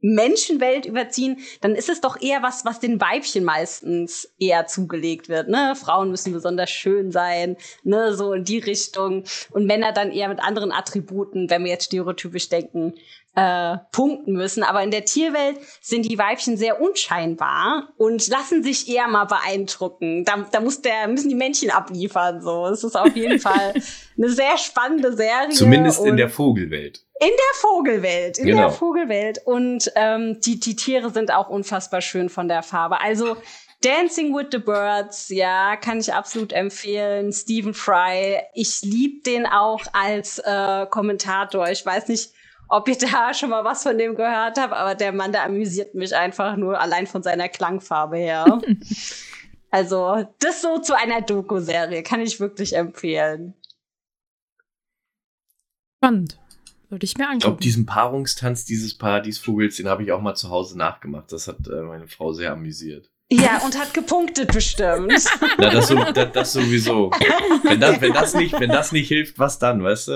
Speaker 3: Menschenwelt überziehen, dann ist es doch eher was, was den Weibchen meistens eher zugelegt wird. Ne? Frauen müssen besonders schön sein, ne? so in die Richtung. Und Männer dann eher mit anderen Attributen, wenn wir jetzt stereotypisch denken, äh, punkten müssen. Aber in der Tierwelt sind die Weibchen sehr unscheinbar und lassen sich eher mal beeindrucken. Da, da muss der, müssen die Männchen abliefern. So, es ist auf jeden Fall eine sehr spannende Serie.
Speaker 2: Zumindest in der Vogelwelt.
Speaker 3: In der Vogelwelt, in genau. der Vogelwelt. Und ähm, die, die Tiere sind auch unfassbar schön von der Farbe. Also Dancing with the Birds, ja, kann ich absolut empfehlen. Stephen Fry, ich lieb den auch als äh, Kommentator. Ich weiß nicht, ob ihr da schon mal was von dem gehört habt, aber der Mann, der amüsiert mich einfach nur allein von seiner Klangfarbe her. also, das so zu einer Doku-Serie kann ich wirklich empfehlen.
Speaker 1: Spannend. Würde ich mir angucken. Ich glaube,
Speaker 2: diesen Paarungstanz dieses Paradiesvogels, den habe ich auch mal zu Hause nachgemacht. Das hat äh, meine Frau sehr amüsiert.
Speaker 3: Ja, und hat gepunktet bestimmt.
Speaker 2: Na, das, so, das, das, sowieso. Wenn das, wenn, das nicht, wenn das nicht hilft, was dann, weißt du?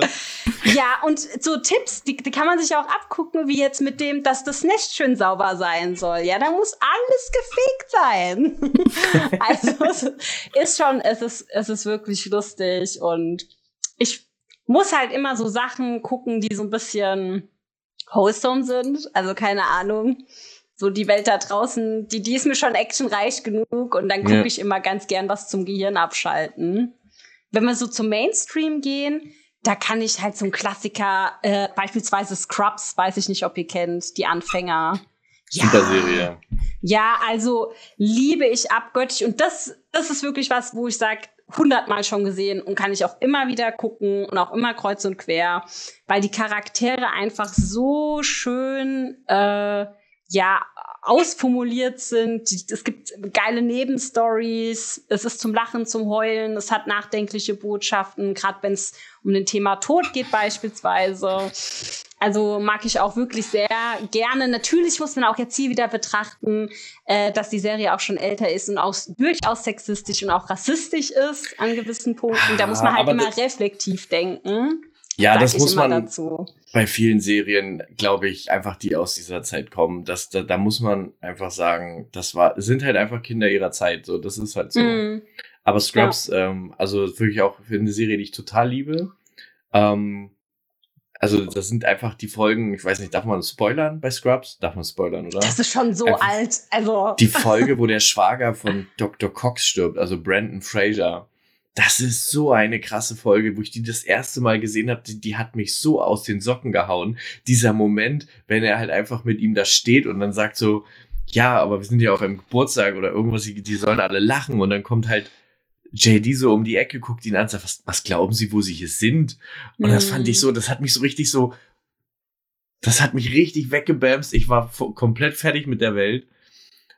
Speaker 3: Ja, und so Tipps, die, die kann man sich auch abgucken, wie jetzt mit dem, dass das Nest schön sauber sein soll. Ja, da muss alles gefegt sein. also es ist schon, es ist, es ist wirklich lustig und ich muss halt immer so Sachen gucken, die so ein bisschen wholesome sind. Also keine Ahnung so die Welt da draußen, die, die ist mir schon actionreich genug und dann gucke ja. ich immer ganz gern was zum Gehirn abschalten. Wenn wir so zum Mainstream gehen, da kann ich halt so ein Klassiker, äh, beispielsweise Scrubs, weiß ich nicht, ob ihr kennt, die Anfänger.
Speaker 2: Super Serie.
Speaker 3: Ja, also liebe ich abgöttisch und das, das ist wirklich was, wo ich sage, hundertmal schon gesehen und kann ich auch immer wieder gucken und auch immer kreuz und quer, weil die Charaktere einfach so schön äh, ja ausformuliert sind. Es gibt geile Nebenstories. Es ist zum Lachen, zum Heulen. Es hat nachdenkliche Botschaften, gerade wenn es um den Thema Tod geht beispielsweise. Also mag ich auch wirklich sehr gerne. Natürlich muss man auch jetzt hier wieder betrachten, äh, dass die Serie auch schon älter ist und auch durchaus sexistisch und auch rassistisch ist an gewissen Punkten. Da muss man halt immer reflektiv denken.
Speaker 2: Ja, das muss man dazu. Bei vielen Serien, glaube ich, einfach die aus dieser Zeit kommen. Das, da, da muss man einfach sagen, das war, sind halt einfach Kinder ihrer Zeit. So, das ist halt so. Mm. Aber Scrubs, ja. ähm, also wirklich auch für eine Serie, die ich total liebe. Ähm, also das sind einfach die Folgen, ich weiß nicht, darf man spoilern bei Scrubs? Darf man spoilern, oder?
Speaker 3: Das ist schon so einfach alt. Also
Speaker 2: die Folge, wo der Schwager von Dr. Cox stirbt, also Brandon Fraser. Das ist so eine krasse Folge, wo ich die das erste Mal gesehen habe. Die, die, hat mich so aus den Socken gehauen. Dieser Moment, wenn er halt einfach mit ihm da steht und dann sagt so, ja, aber wir sind ja auf einem Geburtstag oder irgendwas, die, die sollen alle lachen und dann kommt halt JD so um die Ecke, guckt ihn an und sagt, was, was glauben Sie, wo Sie hier sind? Und mhm. das fand ich mhm. so, das hat mich so richtig so, das hat mich richtig weggebamst. Ich war komplett fertig mit der Welt.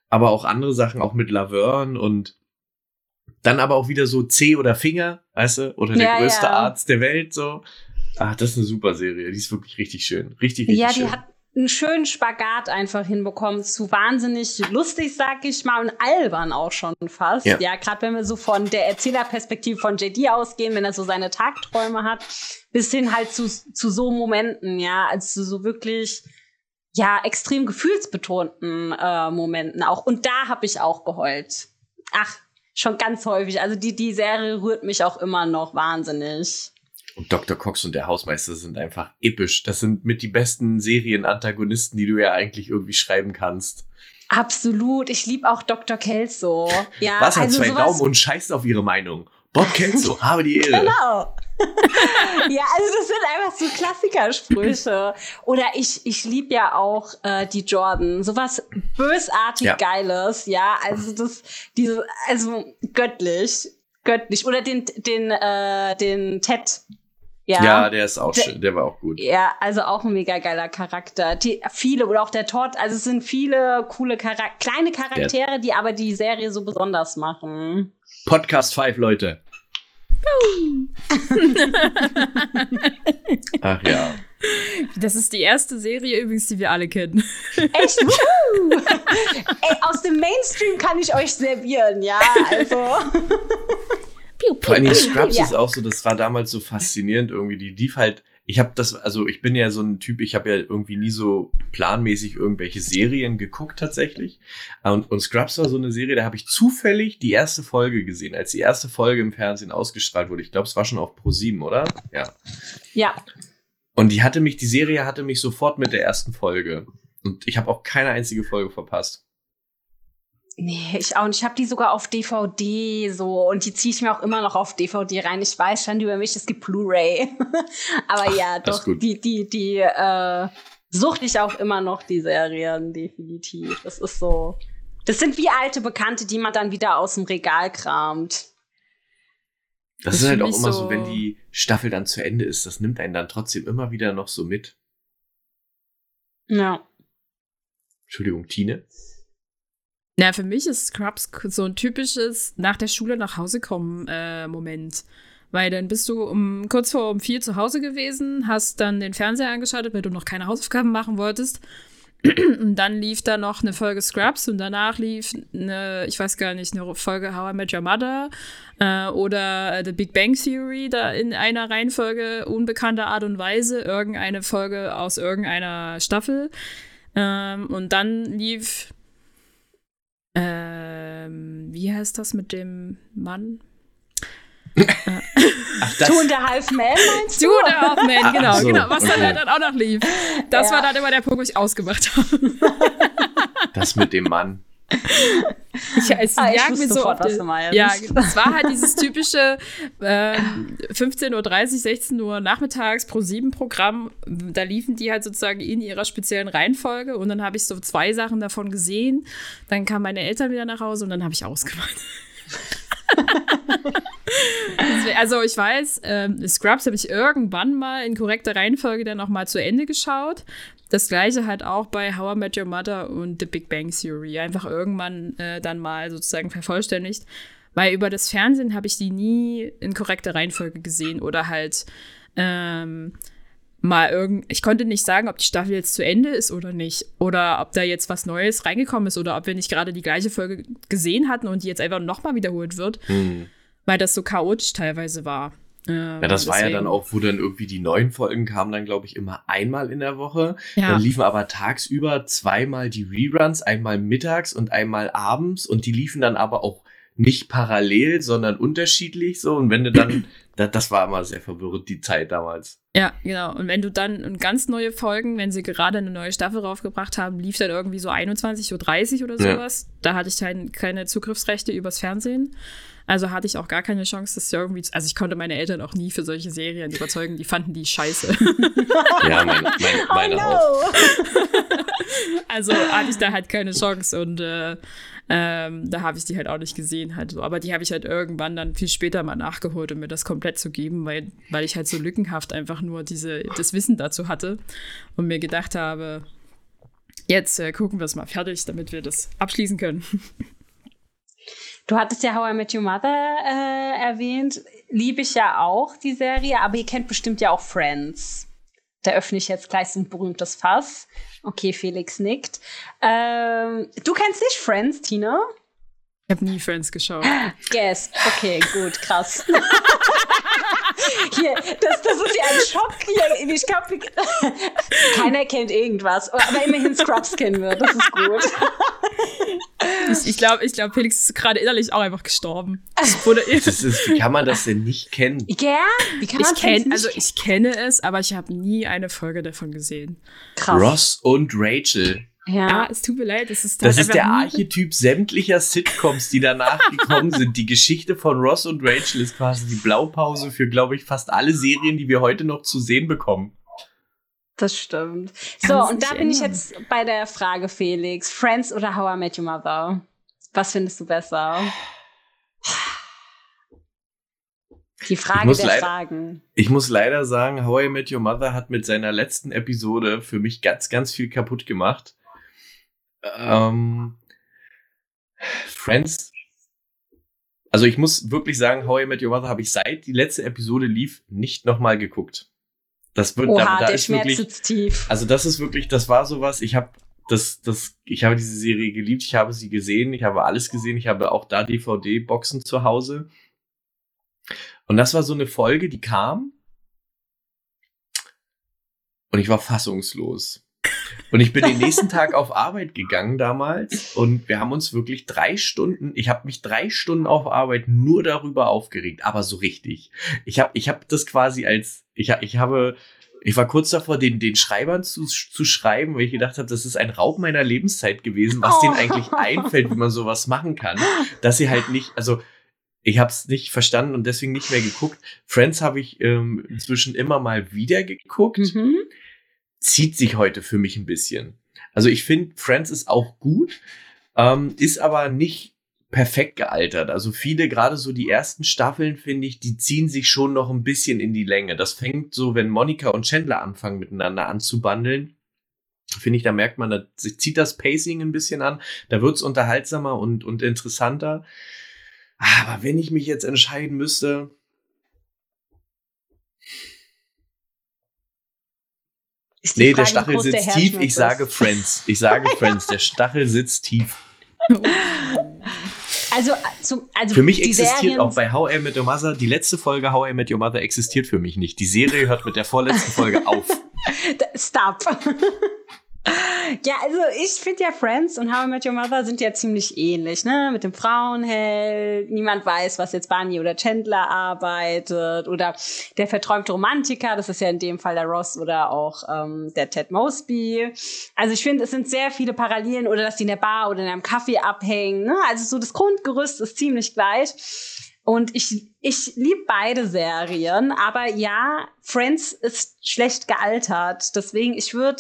Speaker 2: Aber auch andere Sachen, auch mit Laverne und dann aber auch wieder so C oder Finger, weißt du, oder der ja, größte ja. Arzt der Welt, so. Ah, das ist eine super Serie. Die ist wirklich richtig schön. Richtig, richtig
Speaker 3: ja,
Speaker 2: schön.
Speaker 3: Ja, die hat einen schönen Spagat einfach hinbekommen. Zu wahnsinnig lustig, sag ich mal, und albern auch schon fast. Ja, ja gerade wenn wir so von der Erzählerperspektive von JD ausgehen, wenn er so seine Tagträume hat, bis hin halt zu, zu so Momenten, ja, also so wirklich ja, extrem gefühlsbetonten äh, Momenten auch. Und da habe ich auch geheult. Ach, schon ganz häufig. Also die, die Serie rührt mich auch immer noch wahnsinnig.
Speaker 2: Und Dr. Cox und der Hausmeister sind einfach episch. Das sind mit die besten Serienantagonisten, die du ja eigentlich irgendwie schreiben kannst.
Speaker 3: Absolut. Ich liebe auch Dr. Kelso. Ja,
Speaker 2: Was hat also zwei Daumen und scheißt auf ihre Meinung? Bob Kelso, habe die Ehre.
Speaker 3: Genau. ja, also das sind einfach so Klassikersprüche. Oder ich, ich liebe ja auch äh, die Jordan. Sowas bösartig ja. Geiles, ja. Also das, diese, also göttlich. Göttlich. Oder den, den, äh, den Ted.
Speaker 2: Ja, ja der ist auch der, schön, der war auch gut.
Speaker 3: Ja, also auch ein mega geiler Charakter. Die, viele, oder auch der Todd, also es sind viele coole Charak kleine Charaktere, der. die aber die Serie so besonders machen.
Speaker 2: Podcast 5, Leute. Ach ja.
Speaker 1: Das ist die erste Serie übrigens, die wir alle kennen.
Speaker 3: Echt? Ey, aus dem Mainstream kann ich euch servieren, ja, also.
Speaker 2: Vor allem Scrubs ja. ist auch so, das war damals so faszinierend irgendwie. Die lief halt ich habe das, also ich bin ja so ein Typ, ich habe ja irgendwie nie so planmäßig irgendwelche Serien geguckt tatsächlich. Und, und Scrubs war so eine Serie, da habe ich zufällig die erste Folge gesehen, als die erste Folge im Fernsehen ausgestrahlt wurde. Ich glaube, es war schon auf Pro 7, oder? Ja.
Speaker 3: Ja.
Speaker 2: Und die hatte mich, die Serie hatte mich sofort mit der ersten Folge. Und ich habe auch keine einzige Folge verpasst.
Speaker 3: Nee, ich auch nicht. Ich habe die sogar auf DVD so und die ziehe ich mir auch immer noch auf DVD rein. Ich weiß schon über mich, es gibt Blu-ray. Aber Ach, ja, doch, die, die, die äh, suchte ich auch immer noch, die Serien, definitiv. Das ist so. Das sind wie alte Bekannte, die man dann wieder aus dem Regal kramt.
Speaker 2: Das, das ist halt auch immer so, so, wenn die Staffel dann zu Ende ist, das nimmt einen dann trotzdem immer wieder noch so mit.
Speaker 3: Ja.
Speaker 2: Entschuldigung, Tine?
Speaker 1: Na, für mich ist Scrubs so ein typisches nach der Schule nach Hause kommen äh, Moment. Weil dann bist du um kurz vor um vier zu Hause gewesen, hast dann den Fernseher angeschaltet, weil du noch keine Hausaufgaben machen wolltest. und dann lief da noch eine Folge Scrubs und danach lief eine, ich weiß gar nicht, eine Folge How I Met Your Mother äh, oder The Big Bang Theory da in einer Reihenfolge unbekannter Art und Weise, irgendeine Folge aus irgendeiner Staffel. Ähm, und dann lief, ähm, wie heißt das mit dem Mann?
Speaker 3: Ach, das? Two and a Half Man meinst
Speaker 1: du? Two and a Half Man, genau, so, genau. Was okay. dann, auch noch lief. Das ja. war dann immer der Punkt, wo ich ausgemacht habe.
Speaker 2: Das mit dem Mann.
Speaker 1: Ich, es ah, ich mir so sofort, was du meinst. Ja, es war halt dieses typische ähm, 15.30 Uhr, 16 Uhr nachmittags pro 7 Programm. Da liefen die halt sozusagen in ihrer speziellen Reihenfolge und dann habe ich so zwei Sachen davon gesehen. Dann kamen meine Eltern wieder nach Hause und dann habe ich ausgemacht. also ich weiß, ähm, Scrubs habe ich irgendwann mal in korrekter Reihenfolge dann noch mal zu Ende geschaut. Das gleiche halt auch bei How I Met Your Mother und The Big Bang Theory. Einfach irgendwann äh, dann mal sozusagen vervollständigt. Weil über das Fernsehen habe ich die nie in korrekter Reihenfolge gesehen oder halt ähm, mal irgend. Ich konnte nicht sagen, ob die Staffel jetzt zu Ende ist oder nicht. Oder ob da jetzt was Neues reingekommen ist oder ob wir nicht gerade die gleiche Folge gesehen hatten und die jetzt einfach nochmal wiederholt wird. Hm. Weil das so chaotisch teilweise war.
Speaker 2: Ja, das deswegen. war ja dann auch, wo dann irgendwie die neuen Folgen kamen, dann glaube ich immer einmal in der Woche. Ja. Dann liefen aber tagsüber zweimal die Reruns, einmal mittags und einmal abends und die liefen dann aber auch nicht parallel, sondern unterschiedlich so. Und wenn du dann, das, das war immer sehr verwirrend, die Zeit damals.
Speaker 1: Ja, genau. Und wenn du dann ganz neue Folgen, wenn sie gerade eine neue Staffel raufgebracht haben, lief dann irgendwie so 21.30 Uhr oder sowas. Ja. Da hatte ich dann keine Zugriffsrechte übers Fernsehen. Also hatte ich auch gar keine Chance, das irgendwie. Also ich konnte meine Eltern auch nie für solche Serien überzeugen. Die fanden die scheiße.
Speaker 2: ja, mein, mein, meine oh no. auch.
Speaker 1: also hatte ich da halt keine Chance und äh, ähm, da habe ich die halt auch nicht gesehen halt so. Aber die habe ich halt irgendwann dann viel später mal nachgeholt, um mir das komplett zu geben, weil, weil ich halt so lückenhaft einfach nur diese, das Wissen dazu hatte und mir gedacht habe, jetzt äh, gucken wir es mal fertig, damit wir das abschließen können.
Speaker 3: Du hattest ja How I Met Your Mother äh, erwähnt. Liebe ich ja auch, die Serie, aber ihr kennt bestimmt ja auch Friends. Da öffne ich jetzt gleich so ein berühmtes Fass. Okay, Felix nickt. Ähm, du kennst nicht Friends, Tina?
Speaker 1: Ich habe nie Friends geschaut.
Speaker 3: Guess. Okay, gut, krass. Hier, das, das ist ja ein Schock hier. Ich glaube, keiner kennt irgendwas. Aber immerhin Scrubs kennen wir. Das ist gut.
Speaker 1: Ich, ich glaube, ich glaub, Felix ist gerade innerlich auch einfach gestorben.
Speaker 2: Das ist, wie kann man das denn nicht kennen?
Speaker 3: Ja, wie kann man
Speaker 1: ich kenn, Also ich kenne es, aber ich habe nie eine Folge davon gesehen.
Speaker 2: Krass. Ross und Rachel.
Speaker 1: Ja. ja, es tut mir leid, es ist
Speaker 2: Das ist der Archetyp sämtlicher Sitcoms, die danach gekommen sind. Die Geschichte von Ross und Rachel ist quasi die Blaupause für, glaube ich, fast alle Serien, die wir heute noch zu sehen bekommen.
Speaker 3: Das stimmt. So, und da bin ich jetzt bei der Frage, Felix. Friends oder How I Met Your Mother? Was findest du besser? Die Frage der
Speaker 2: leider,
Speaker 3: Fragen.
Speaker 2: Ich muss leider sagen, How I Met Your Mother hat mit seiner letzten Episode für mich ganz, ganz viel kaputt gemacht. Ähm, Friends. Also ich muss wirklich sagen, How I Met Your Mother habe ich seit die letzte Episode lief nicht nochmal geguckt. Das wird,
Speaker 3: Oha, da, da der ist Schmerz
Speaker 2: wirklich,
Speaker 3: tief.
Speaker 2: Also das ist wirklich, das war sowas. Ich habe das, das, ich habe diese Serie geliebt. Ich habe sie gesehen. Ich habe alles gesehen. Ich habe auch da DVD-Boxen zu Hause. Und das war so eine Folge, die kam. Und ich war fassungslos. Und ich bin den nächsten Tag auf Arbeit gegangen damals und wir haben uns wirklich drei Stunden, ich habe mich drei Stunden auf Arbeit nur darüber aufgeregt, aber so richtig. Ich habe ich hab das quasi als, ich, ich habe, ich war kurz davor, den, den Schreibern zu, zu schreiben, weil ich gedacht habe, das ist ein Raub meiner Lebenszeit gewesen, was oh. denen eigentlich einfällt, wie man sowas machen kann, dass sie halt nicht, also ich habe es nicht verstanden und deswegen nicht mehr geguckt. Friends habe ich ähm, inzwischen immer mal wieder geguckt. Mhm zieht sich heute für mich ein bisschen. Also ich finde, Friends ist auch gut, ähm, ist aber nicht perfekt gealtert. Also viele, gerade so die ersten Staffeln, finde ich, die ziehen sich schon noch ein bisschen in die Länge. Das fängt so, wenn Monika und Chandler anfangen miteinander anzubandeln. Finde ich, da merkt man, da zieht das Pacing ein bisschen an. Da wird's unterhaltsamer und, und interessanter. Aber wenn ich mich jetzt entscheiden müsste, Nee, der Stachel sitzt tief. Ich sage Friends. Ich sage Friends. Der Stachel sitzt tief.
Speaker 3: Also, zum, also
Speaker 2: für mich existiert Serien auch bei How I Met Your Mother, die letzte Folge How I Met Your Mother existiert für mich nicht. Die Serie hört mit der vorletzten Folge auf.
Speaker 3: Stop. Ja, also ich finde ja Friends und How I Met Your Mother sind ja ziemlich ähnlich, ne? Mit dem Frauenheld, niemand weiß, was jetzt Barney oder Chandler arbeitet oder der verträumte Romantiker, das ist ja in dem Fall der Ross oder auch ähm, der Ted Mosby. Also ich finde, es sind sehr viele Parallelen oder dass die in der Bar oder in einem Kaffee abhängen, ne? Also so das Grundgerüst ist ziemlich gleich. Und ich, ich liebe beide Serien, aber ja, Friends ist schlecht gealtert. Deswegen, ich würde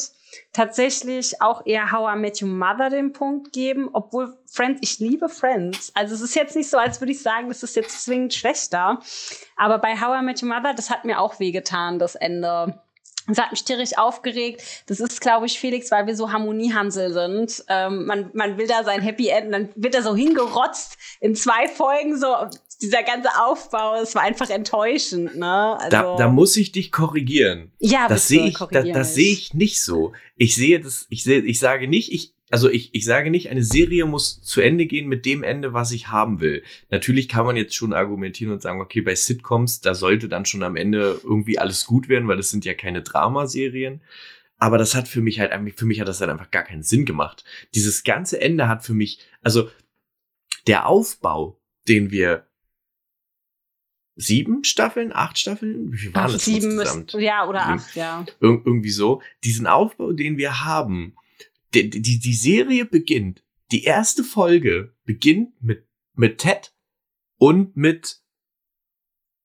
Speaker 3: tatsächlich auch eher How I Met Your Mother den Punkt geben, obwohl Friends, ich liebe Friends. Also es ist jetzt nicht so, als würde ich sagen, das ist jetzt zwingend schlechter. Aber bei How I Met Your Mother, das hat mir auch wehgetan, das Ende. Das hat mich tierisch aufgeregt. Das ist, glaube ich, Felix, weil wir so Harmoniehansel sind. Ähm, man, man will da sein Happy End, dann wird er so hingerotzt in zwei Folgen, so dieser ganze Aufbau, es war einfach enttäuschend, ne?
Speaker 2: Also, da, da muss ich dich korrigieren. Ja, das sehe ich, da, das sehe ich nicht so. Ich sehe das, ich sehe, ich sage nicht, ich, also ich, ich sage nicht, eine Serie muss zu Ende gehen mit dem Ende, was ich haben will. Natürlich kann man jetzt schon argumentieren und sagen, okay, bei Sitcoms, da sollte dann schon am Ende irgendwie alles gut werden, weil das sind ja keine Dramaserien. Aber das hat für mich halt einfach, für mich hat das halt einfach gar keinen Sinn gemacht. Dieses ganze Ende hat für mich, also der Aufbau, den wir sieben Staffeln, acht Staffeln, wie viel waren Ach, das sieben insgesamt?
Speaker 3: ja, oder acht, ja.
Speaker 2: Ir irgendwie so. Diesen Aufbau, den wir haben, die, die, die Serie beginnt, die erste Folge beginnt mit, mit Ted und mit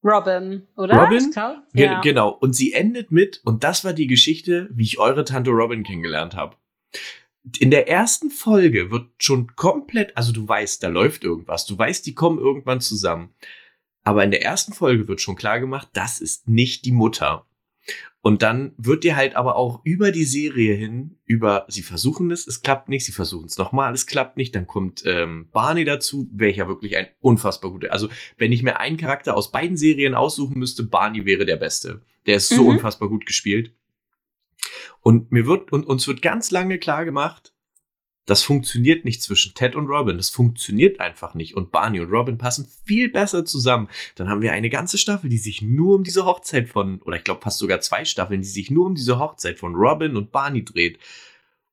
Speaker 3: Robin, oder?
Speaker 2: Robin? Ja. Genau. Und sie endet mit, und das war die Geschichte, wie ich eure Tante Robin kennengelernt habe. In der ersten Folge wird schon komplett, also du weißt, da läuft irgendwas, du weißt, die kommen irgendwann zusammen. Aber in der ersten Folge wird schon klar gemacht, das ist nicht die Mutter. Und dann wird dir halt aber auch über die Serie hin, über sie versuchen es, es klappt nicht, sie versuchen es nochmal, es klappt nicht, dann kommt ähm, Barney dazu, welcher wirklich ein unfassbar guter. Also wenn ich mir einen Charakter aus beiden Serien aussuchen müsste, Barney wäre der beste. Der ist so mhm. unfassbar gut gespielt. Und mir wird und uns wird ganz lange klar gemacht, das funktioniert nicht zwischen Ted und Robin. Das funktioniert einfach nicht. Und Barney und Robin passen viel besser zusammen. Dann haben wir eine ganze Staffel, die sich nur um diese Hochzeit von, oder ich glaube fast sogar zwei Staffeln, die sich nur um diese Hochzeit von Robin und Barney dreht.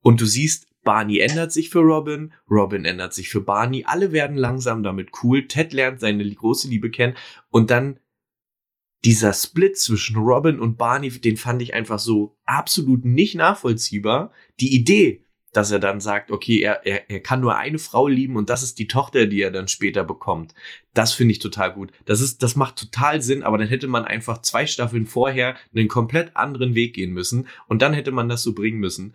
Speaker 2: Und du siehst, Barney ändert sich für Robin, Robin ändert sich für Barney, alle werden langsam damit cool, Ted lernt seine große Liebe kennen und dann dieser Split zwischen Robin und Barney, den fand ich einfach so absolut nicht nachvollziehbar. Die Idee, dass er dann sagt, okay, er, er, er kann nur eine Frau lieben und das ist die Tochter, die er dann später bekommt. Das finde ich total gut. Das ist, das macht total Sinn, aber dann hätte man einfach zwei Staffeln vorher einen komplett anderen Weg gehen müssen und dann hätte man das so bringen müssen.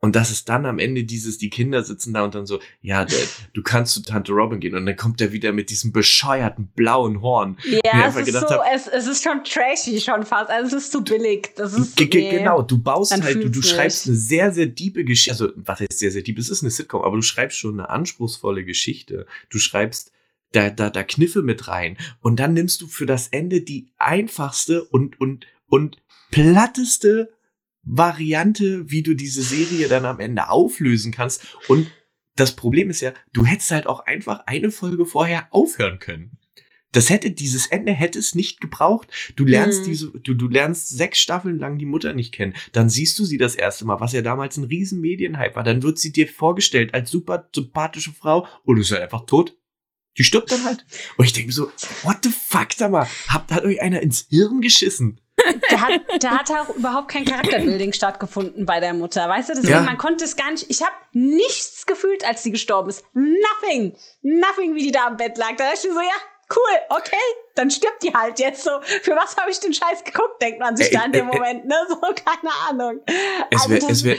Speaker 2: Und das ist dann am Ende dieses, die Kinder sitzen da und dann so, ja, Dad, du kannst zu Tante Robin gehen. Und dann kommt er wieder mit diesem bescheuerten blauen Horn.
Speaker 3: Ja, es ist, so, hab, es, es, ist schon trashy schon fast. Also es ist zu billig. Das ist,
Speaker 2: nee, genau, du baust halt, du, du schreibst eine sehr, sehr diebe Geschichte. Also, was heißt sehr, sehr deep? Es ist eine Sitcom, aber du schreibst schon eine anspruchsvolle Geschichte. Du schreibst da, da, da Kniffe mit rein. Und dann nimmst du für das Ende die einfachste und, und, und platteste Variante, wie du diese Serie dann am Ende auflösen kannst. Und das Problem ist ja, du hättest halt auch einfach eine Folge vorher aufhören können. Das hätte, dieses Ende hätte es nicht gebraucht. Du lernst mhm. diese, du, du lernst sechs Staffeln lang die Mutter nicht kennen. Dann siehst du sie das erste Mal, was ja damals ein riesen Medienhype war. Dann wird sie dir vorgestellt als super sympathische Frau und ist halt einfach tot. Die stirbt dann halt. Und ich denke so, what the fuck, sag mal, habt, hat euch einer ins Hirn geschissen?
Speaker 3: Da hat, da hat auch überhaupt kein Charakterbuilding stattgefunden bei der Mutter, weißt du? Deswegen, ja. man konnte es gar nicht, ich habe nichts gefühlt, als sie gestorben ist. Nothing. Nothing, wie die da am Bett lag. Da dachte ich so, ja, cool, okay, dann stirbt die halt jetzt so. Für was habe ich den Scheiß geguckt, denkt man sich äh, da in dem äh, Moment, ne? So, keine Ahnung.
Speaker 2: Es also wäre, es wäre,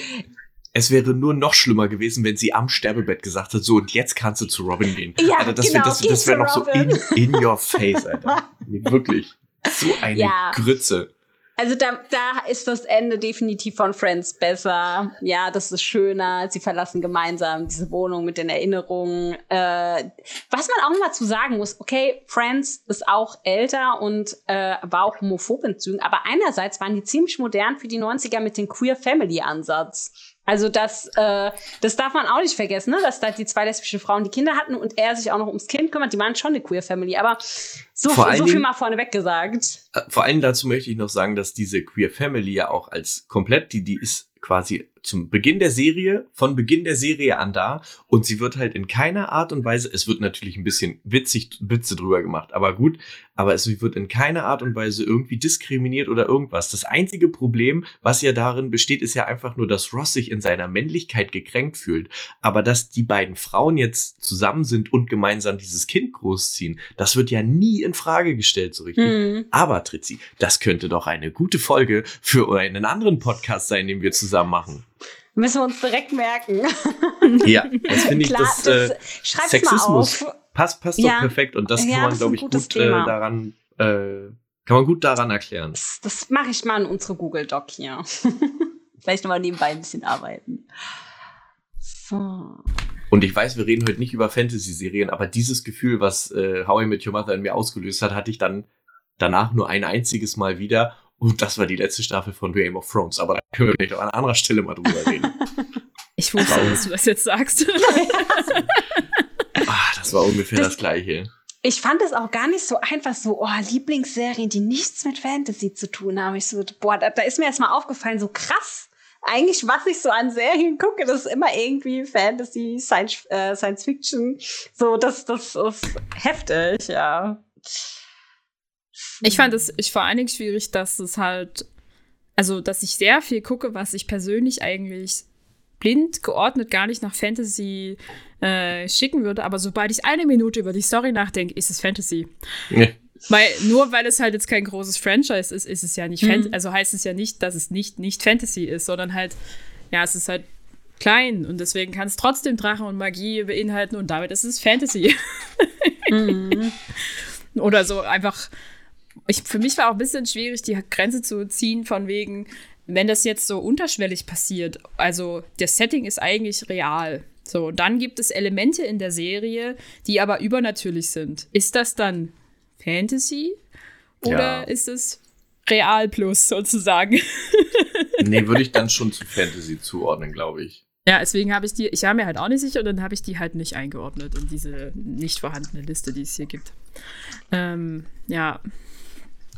Speaker 2: es wäre nur noch schlimmer gewesen, wenn sie am Sterbebett gesagt hat, so und jetzt kannst du zu Robin gehen. Ja, Alter, das genau, wäre das, das wär noch Robin. so in, in your face, Alter. Nee, wirklich. So eine ja. Grütze.
Speaker 3: Also da, da ist das Ende definitiv von Friends besser. Ja, das ist schöner. Sie verlassen gemeinsam diese Wohnung mit den Erinnerungen. Äh, was man auch mal zu sagen muss, okay, Friends ist auch älter und äh, war auch homophob in Zügen, aber einerseits waren die ziemlich modern für die 90er mit dem Queer Family Ansatz. Also das, äh, das darf man auch nicht vergessen, ne? dass da die zwei lesbische Frauen die Kinder hatten und er sich auch noch ums Kind kümmert. Die waren schon eine Queer Family, aber so, so viel Dingen, mal vorneweg gesagt.
Speaker 2: Äh, vor allem dazu möchte ich noch sagen, dass diese Queer Family ja auch als komplett, die, die ist quasi zum Beginn der Serie, von Beginn der Serie an da und sie wird halt in keiner Art und Weise, es wird natürlich ein bisschen witzig, Witze drüber gemacht, aber gut, aber es wird in keiner Art und Weise irgendwie diskriminiert oder irgendwas. Das einzige Problem, was ja darin besteht, ist ja einfach nur, dass Ross sich in seiner Männlichkeit gekränkt fühlt, aber dass die beiden Frauen jetzt zusammen sind und gemeinsam dieses Kind großziehen, das wird ja nie in Frage gestellt so richtig. Mhm. Aber Tritzi, das könnte doch eine gute Folge für einen anderen Podcast sein, den wir zusammen machen.
Speaker 3: Müssen wir uns direkt merken.
Speaker 2: Ja, das finde ich, Klar, das, äh, Sexismus passt, passt ja. doch perfekt und das ja, kann man, glaube ich, gut äh, daran, äh, kann man gut daran erklären.
Speaker 3: Das, das mache ich mal in unsere Google Doc hier. Vielleicht nochmal nebenbei ein bisschen arbeiten.
Speaker 2: So. Und ich weiß, wir reden heute nicht über Fantasy-Serien, aber dieses Gefühl, was äh, How I Met Your Mother in mir ausgelöst hat, hatte ich dann danach nur ein einziges Mal wieder. Und das war die letzte Staffel von Game of Thrones. Aber da können wir nicht an anderer Stelle mal drüber reden.
Speaker 1: Ich wusste, dass du das jetzt sagst.
Speaker 2: ah, das war ungefähr das, das Gleiche.
Speaker 3: Ich fand es auch gar nicht so einfach so, oh, Lieblingsserien, die nichts mit Fantasy zu tun haben. Ich so, boah, da, da ist mir erst mal aufgefallen, so krass. Eigentlich, was ich so an Serien gucke, das ist immer irgendwie Fantasy, Science, äh, Science Fiction. So, das, das ist heftig, ja.
Speaker 1: Ich fand es ich vor allen Dingen schwierig, dass es halt, also dass ich sehr viel gucke, was ich persönlich eigentlich blind geordnet gar nicht nach Fantasy äh, schicken würde, aber sobald ich eine Minute über die Story nachdenke, ist es Fantasy. Nee. Weil, nur weil es halt jetzt kein großes Franchise ist, ist es ja nicht, mhm. also heißt es ja nicht, dass es nicht, nicht Fantasy ist, sondern halt, ja, es ist halt klein und deswegen kann es trotzdem Drachen und Magie beinhalten und damit ist es Fantasy. Mhm. Oder so einfach ich, für mich war auch ein bisschen schwierig, die Grenze zu ziehen, von wegen, wenn das jetzt so unterschwellig passiert, also das Setting ist eigentlich real. So, dann gibt es Elemente in der Serie, die aber übernatürlich sind. Ist das dann Fantasy oder ja. ist es Real Plus sozusagen?
Speaker 2: nee, würde ich dann schon zu Fantasy zuordnen, glaube ich.
Speaker 1: Ja, deswegen habe ich die, ich war mir halt auch nicht sicher und dann habe ich die halt nicht eingeordnet in diese nicht vorhandene Liste, die es hier gibt. Ähm, ja,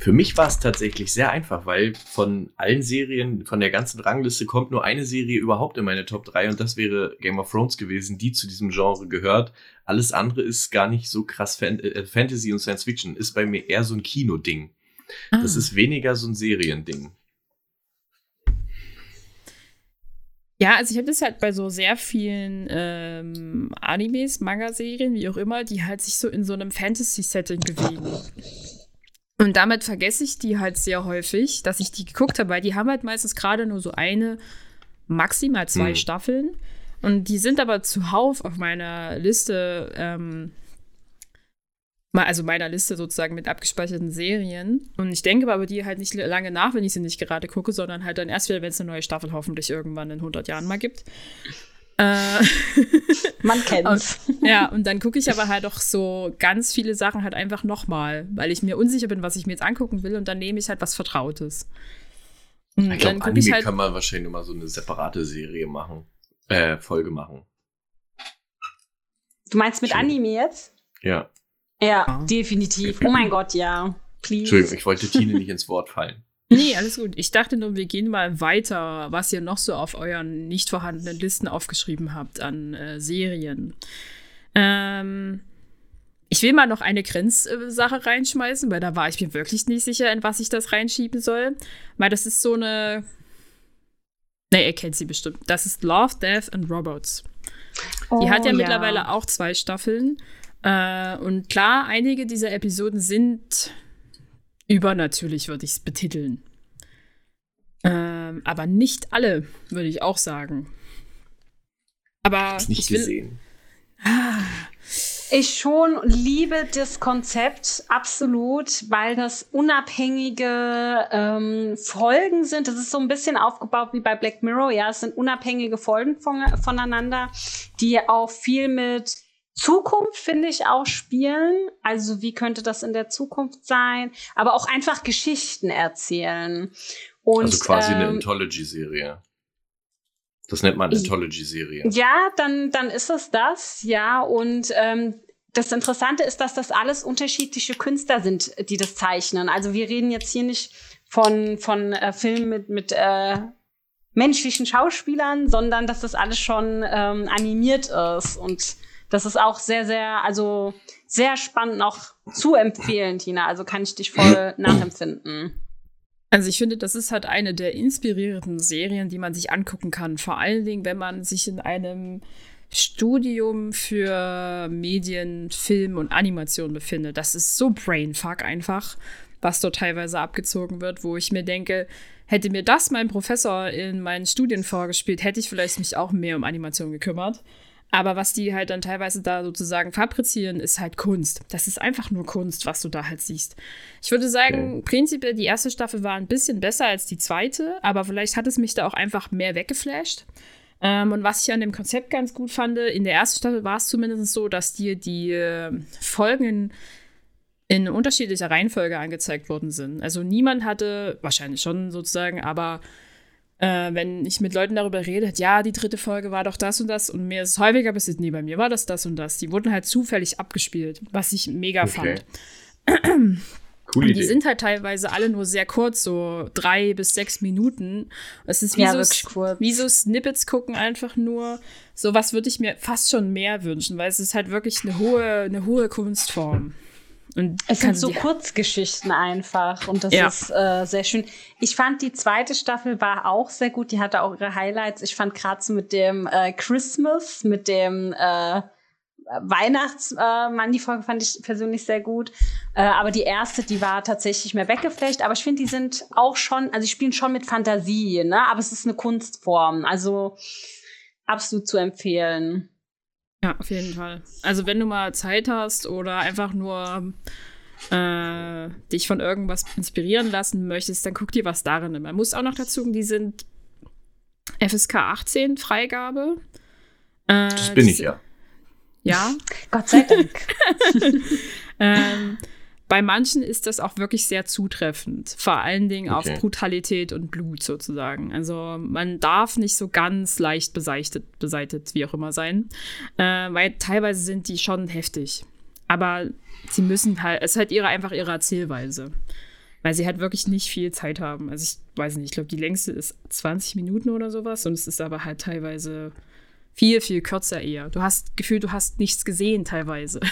Speaker 2: für mich war es tatsächlich sehr einfach, weil von allen Serien, von der ganzen Rangliste kommt nur eine Serie überhaupt in meine Top 3 und das wäre Game of Thrones gewesen, die zu diesem Genre gehört. Alles andere ist gar nicht so krass Fan äh, Fantasy und Science Fiction, ist bei mir eher so ein Kinoding. Ah. Das ist weniger so ein Seriending.
Speaker 1: Ja, also ich habe das halt bei so sehr vielen ähm, Animes, Manga-Serien, wie auch immer, die halt sich so in so einem Fantasy-Setting bewegen. Und damit vergesse ich die halt sehr häufig, dass ich die geguckt habe, weil die haben halt meistens gerade nur so eine, maximal zwei hm. Staffeln. Und die sind aber zuhauf auf meiner Liste, ähm, also meiner Liste sozusagen mit abgespeicherten Serien. Und ich denke aber die halt nicht lange nach, wenn ich sie nicht gerade gucke, sondern halt dann erst wieder, wenn es eine neue Staffel hoffentlich irgendwann in 100 Jahren mal gibt.
Speaker 3: Äh, Man kennt's.
Speaker 1: Und, ja, und dann gucke ich aber halt auch so ganz viele Sachen halt einfach nochmal, weil ich mir unsicher bin, was ich mir jetzt angucken will und dann nehme ich halt was Vertrautes.
Speaker 2: Und ich glaube, Anime halt, kann man wahrscheinlich immer so eine separate Serie machen, äh, Folge machen.
Speaker 3: Du meinst mit. Anime jetzt?
Speaker 2: Ja.
Speaker 3: Ja, ah. definitiv. Oh mein Gott, ja.
Speaker 2: Please. Entschuldigung, ich wollte Tine nicht ins Wort fallen.
Speaker 1: Nee, alles gut. Ich dachte nur, wir gehen mal weiter, was ihr noch so auf euren nicht vorhandenen Listen aufgeschrieben habt an äh, Serien. Ähm, ich will mal noch eine Grenzsache reinschmeißen, weil da war ich mir wirklich nicht sicher, in was ich das reinschieben soll. Weil das ist so eine. Ne, ihr kennt sie bestimmt. Das ist Love, Death and Robots. Oh, Die hat ja, ja, mittlerweile auch zwei Staffeln. Äh, und klar, einige dieser Episoden sind übernatürlich, würde ich es betiteln. Ähm, aber nicht alle, würde ich auch sagen. Aber
Speaker 2: nicht
Speaker 1: ich
Speaker 2: will, gesehen.
Speaker 1: Ah,
Speaker 3: Ich schon liebe das Konzept absolut, weil das unabhängige ähm, Folgen sind. Das ist so ein bisschen aufgebaut wie bei Black Mirror. Ja, es sind unabhängige Folgen von, voneinander, die auch viel mit Zukunft, finde ich, auch spielen. Also wie könnte das in der Zukunft sein? Aber auch einfach Geschichten erzählen. Und,
Speaker 2: also quasi ähm, eine Anthology-Serie. Das nennt man Anthology-Serie.
Speaker 3: Ja, dann, dann ist es das, ja. Und ähm, das Interessante ist, dass das alles unterschiedliche Künstler sind, die das zeichnen. Also wir reden jetzt hier nicht von, von äh, Filmen mit, mit äh, menschlichen Schauspielern, sondern dass das alles schon ähm, animiert ist. Und das ist auch sehr, sehr, also sehr spannend auch zu empfehlen, Tina. Also kann ich dich voll nachempfinden.
Speaker 1: Also ich finde, das ist halt eine der inspirierenden Serien, die man sich angucken kann. Vor allen Dingen, wenn man sich in einem Studium für Medien, Film und Animation befindet. Das ist so brainfuck einfach, was dort teilweise abgezogen wird, wo ich mir denke, hätte mir das mein Professor in meinen Studien vorgespielt, hätte ich vielleicht mich auch mehr um Animation gekümmert. Aber was die halt dann teilweise da sozusagen fabrizieren, ist halt Kunst. Das ist einfach nur Kunst, was du da halt siehst. Ich würde sagen, okay. prinzipiell die erste Staffel war ein bisschen besser als die zweite, aber vielleicht hat es mich da auch einfach mehr weggeflasht. Ähm, und was ich an dem Konzept ganz gut fand, in der ersten Staffel war es zumindest so, dass dir die äh, Folgen in unterschiedlicher Reihenfolge angezeigt worden sind. Also niemand hatte, wahrscheinlich schon sozusagen, aber äh, wenn ich mit Leuten darüber rede, ja, die dritte Folge war doch das und das und mir ist es häufiger passiert, nee, bei mir war das das und das. Die wurden halt zufällig abgespielt, was ich mega okay. fand. Coole und die Idee. sind halt teilweise alle nur sehr kurz, so drei bis sechs Minuten. Es ist wie, ja, so, wie so Snippets gucken einfach nur. So was würde ich mir fast schon mehr wünschen, weil es ist halt wirklich eine hohe, eine hohe Kunstform.
Speaker 3: Und es sind so Kurzgeschichten einfach und das ja. ist äh, sehr schön. Ich fand die zweite Staffel war auch sehr gut. Die hatte auch ihre Highlights. Ich fand gerade so mit dem äh, Christmas, mit dem äh, Weihnachtsmann, äh, die Folge fand ich persönlich sehr gut. Äh, aber die erste, die war tatsächlich mehr weggeflecht. Aber ich finde, die sind auch schon, also die spielen schon mit Fantasie, ne? Aber es ist eine Kunstform. Also absolut zu empfehlen.
Speaker 1: Ja, auf jeden Fall. Also wenn du mal Zeit hast oder einfach nur äh, dich von irgendwas inspirieren lassen möchtest, dann guck dir was darin. Man muss auch noch dazu, die sind FSK 18 Freigabe.
Speaker 2: Äh, das bin ich ja.
Speaker 1: Ja.
Speaker 3: Gott sei Dank.
Speaker 1: ähm, bei manchen ist das auch wirklich sehr zutreffend. Vor allen Dingen okay. auf Brutalität und Blut sozusagen. Also man darf nicht so ganz leicht beseitigt, beseitigt wie auch immer sein. Äh, weil teilweise sind die schon heftig. Aber sie müssen halt, es ist halt ihre, einfach ihre Erzählweise. Weil sie halt wirklich nicht viel Zeit haben. Also ich weiß nicht, ich glaube, die längste ist 20 Minuten oder sowas. Und es ist aber halt teilweise viel, viel kürzer eher. Du hast Gefühl, du hast nichts gesehen teilweise.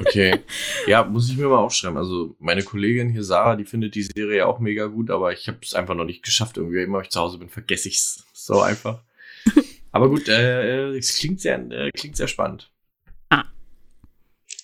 Speaker 2: Okay. Ja, muss ich mir mal aufschreiben. Also meine Kollegin hier, Sarah, die findet die Serie auch mega gut, aber ich habe es einfach noch nicht geschafft. Irgendwie immer, wenn ich zu Hause bin, vergesse ich es so einfach. aber gut, äh, äh, es klingt sehr, äh, klingt sehr spannend. Ah.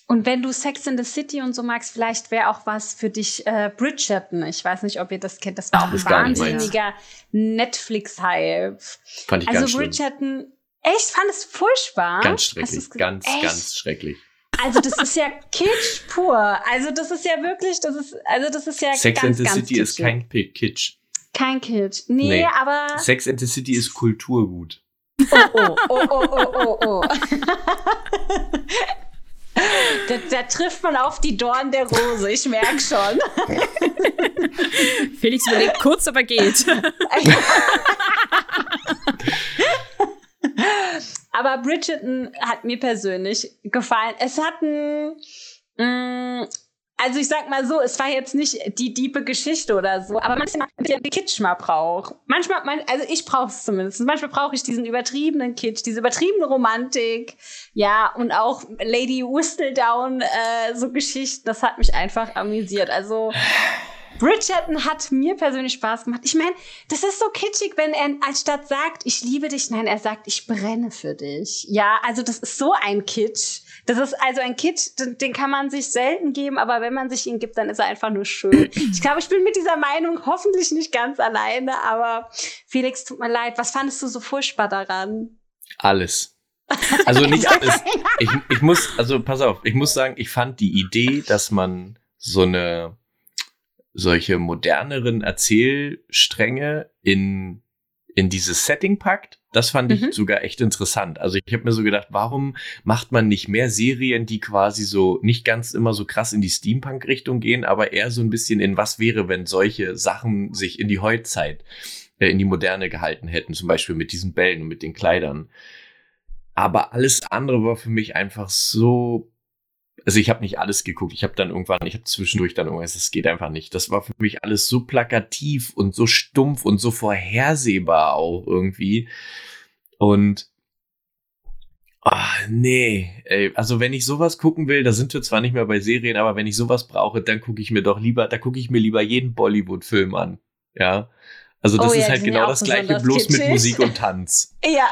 Speaker 3: Und wenn du Sex in the City und so magst, vielleicht wäre auch was für dich äh, Bridgerton. Ich weiß nicht, ob ihr das kennt. Das war auch ein wahnsinniger Netflix-Hype. Fand ich also ganz Bridgerton schlimm Echt? Fand es furchtbar?
Speaker 2: Ganz schrecklich. Ganz, Echt? ganz schrecklich.
Speaker 3: Also das ist ja Kitsch pur. Also das ist ja wirklich, das ist, also das ist ja
Speaker 2: Sex
Speaker 3: ganz,
Speaker 2: and the City ist kein Kitsch.
Speaker 3: Kein Kitsch. Nee, nee, aber.
Speaker 2: Sex and the City ist Kulturgut.
Speaker 3: Oh, oh, oh, oh, oh, oh, oh. da, da, trifft man auf die Dorn der Rose, ich merke schon.
Speaker 1: Felix überlegt kurz, aber geht.
Speaker 3: Aber Bridgerton hat mir persönlich gefallen. Es hat ein, mm, also ich sag mal so, es war jetzt nicht die diepe Geschichte oder so, aber manchmal der Kitsch mal braucht. Manchmal, man, also ich brauche es zumindest. Manchmal brauche ich diesen übertriebenen Kitsch, diese übertriebene Romantik, ja und auch Lady Whistledown, äh, so Geschichten. Das hat mich einfach amüsiert. Also Bridgerton hat mir persönlich Spaß gemacht. Ich meine, das ist so kitschig, wenn er anstatt sagt, ich liebe dich, nein, er sagt, ich brenne für dich. Ja, also das ist so ein Kitsch. Das ist also ein Kitsch, den kann man sich selten geben, aber wenn man sich ihn gibt, dann ist er einfach nur schön. Ich glaube, ich bin mit dieser Meinung hoffentlich nicht ganz alleine, aber Felix, tut mir leid. Was fandest du so furchtbar daran?
Speaker 2: Alles. Also nicht alles. Ich, ich muss, also pass auf, ich muss sagen, ich fand die Idee, dass man so eine solche moderneren Erzählstränge in in dieses Setting packt, das fand ich mhm. sogar echt interessant. Also ich habe mir so gedacht, warum macht man nicht mehr Serien, die quasi so nicht ganz immer so krass in die Steampunk-Richtung gehen, aber eher so ein bisschen in was wäre, wenn solche Sachen sich in die Heutzeit, äh, in die Moderne gehalten hätten, zum Beispiel mit diesen Bällen und mit den Kleidern. Aber alles andere war für mich einfach so also ich habe nicht alles geguckt. Ich habe dann irgendwann, ich habe zwischendurch dann irgendwas, es geht einfach nicht. Das war für mich alles so plakativ und so stumpf und so vorhersehbar auch irgendwie. Und Ah, oh, nee. Ey, also wenn ich sowas gucken will, da sind wir zwar nicht mehr bei Serien, aber wenn ich sowas brauche, dann gucke ich mir doch lieber, da gucke ich mir lieber jeden Bollywood-Film an. Ja. Also das oh, ist ja, halt genau das gleiche, bloß kitschig. mit Musik und Tanz.
Speaker 3: Ja.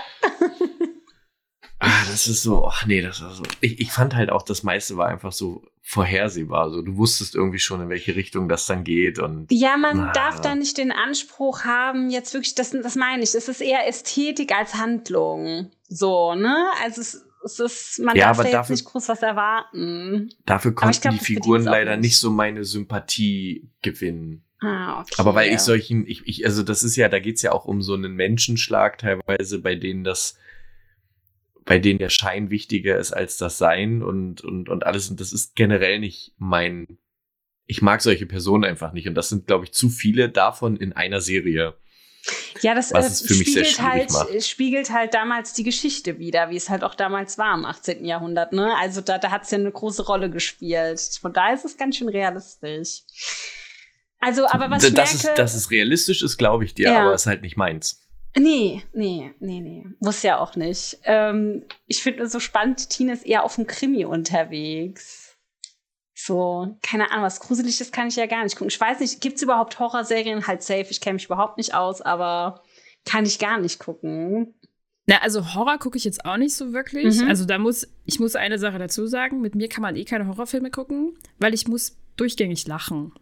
Speaker 2: Ah, das ist so, ach nee, das war so. Ich, ich fand halt auch, das meiste war einfach so vorhersehbar. So, du wusstest irgendwie schon, in welche Richtung das dann geht. Und,
Speaker 3: ja, man ah. darf da nicht den Anspruch haben, jetzt wirklich, das, das meine ich, es ist eher Ästhetik als Handlung. So, ne? Also es, es ist, man ja, darf da jetzt dafür, nicht groß was erwarten.
Speaker 2: Dafür konnten glaub, die Figuren leider nicht. nicht so meine Sympathie gewinnen.
Speaker 3: Ah, okay.
Speaker 2: Aber weil ich solchen, ich, ich, also das ist ja, da geht's ja auch um so einen Menschenschlag teilweise, bei denen das bei denen der Schein wichtiger ist als das Sein und, und, und alles. Und das ist generell nicht mein. Ich mag solche Personen einfach nicht. Und das sind, glaube ich, zu viele davon in einer Serie.
Speaker 3: Ja, das was äh, für mich spiegelt, halt, macht. spiegelt halt damals die Geschichte wieder, wie es halt auch damals war im 18. Jahrhundert. Ne? Also da, da hat es ja eine große Rolle gespielt. Von daher ist es ganz schön realistisch. Also, aber was
Speaker 2: das
Speaker 3: ich merke,
Speaker 2: ist, dass es realistisch ist, glaube ich dir, ja. aber es ist halt nicht meins.
Speaker 3: Nee, nee, nee, nee. Muss ja auch nicht. Ähm, ich finde es so spannend, Tina ist eher auf dem Krimi unterwegs. So, keine Ahnung, was Gruseliges kann ich ja gar nicht gucken. Ich weiß nicht, gibt es überhaupt Horrorserien? Halt safe, ich kenne mich überhaupt nicht aus, aber kann ich gar nicht gucken.
Speaker 1: Na, also Horror gucke ich jetzt auch nicht so wirklich. Mhm. Also da muss, ich muss eine Sache dazu sagen, mit mir kann man eh keine Horrorfilme gucken, weil ich muss durchgängig lachen.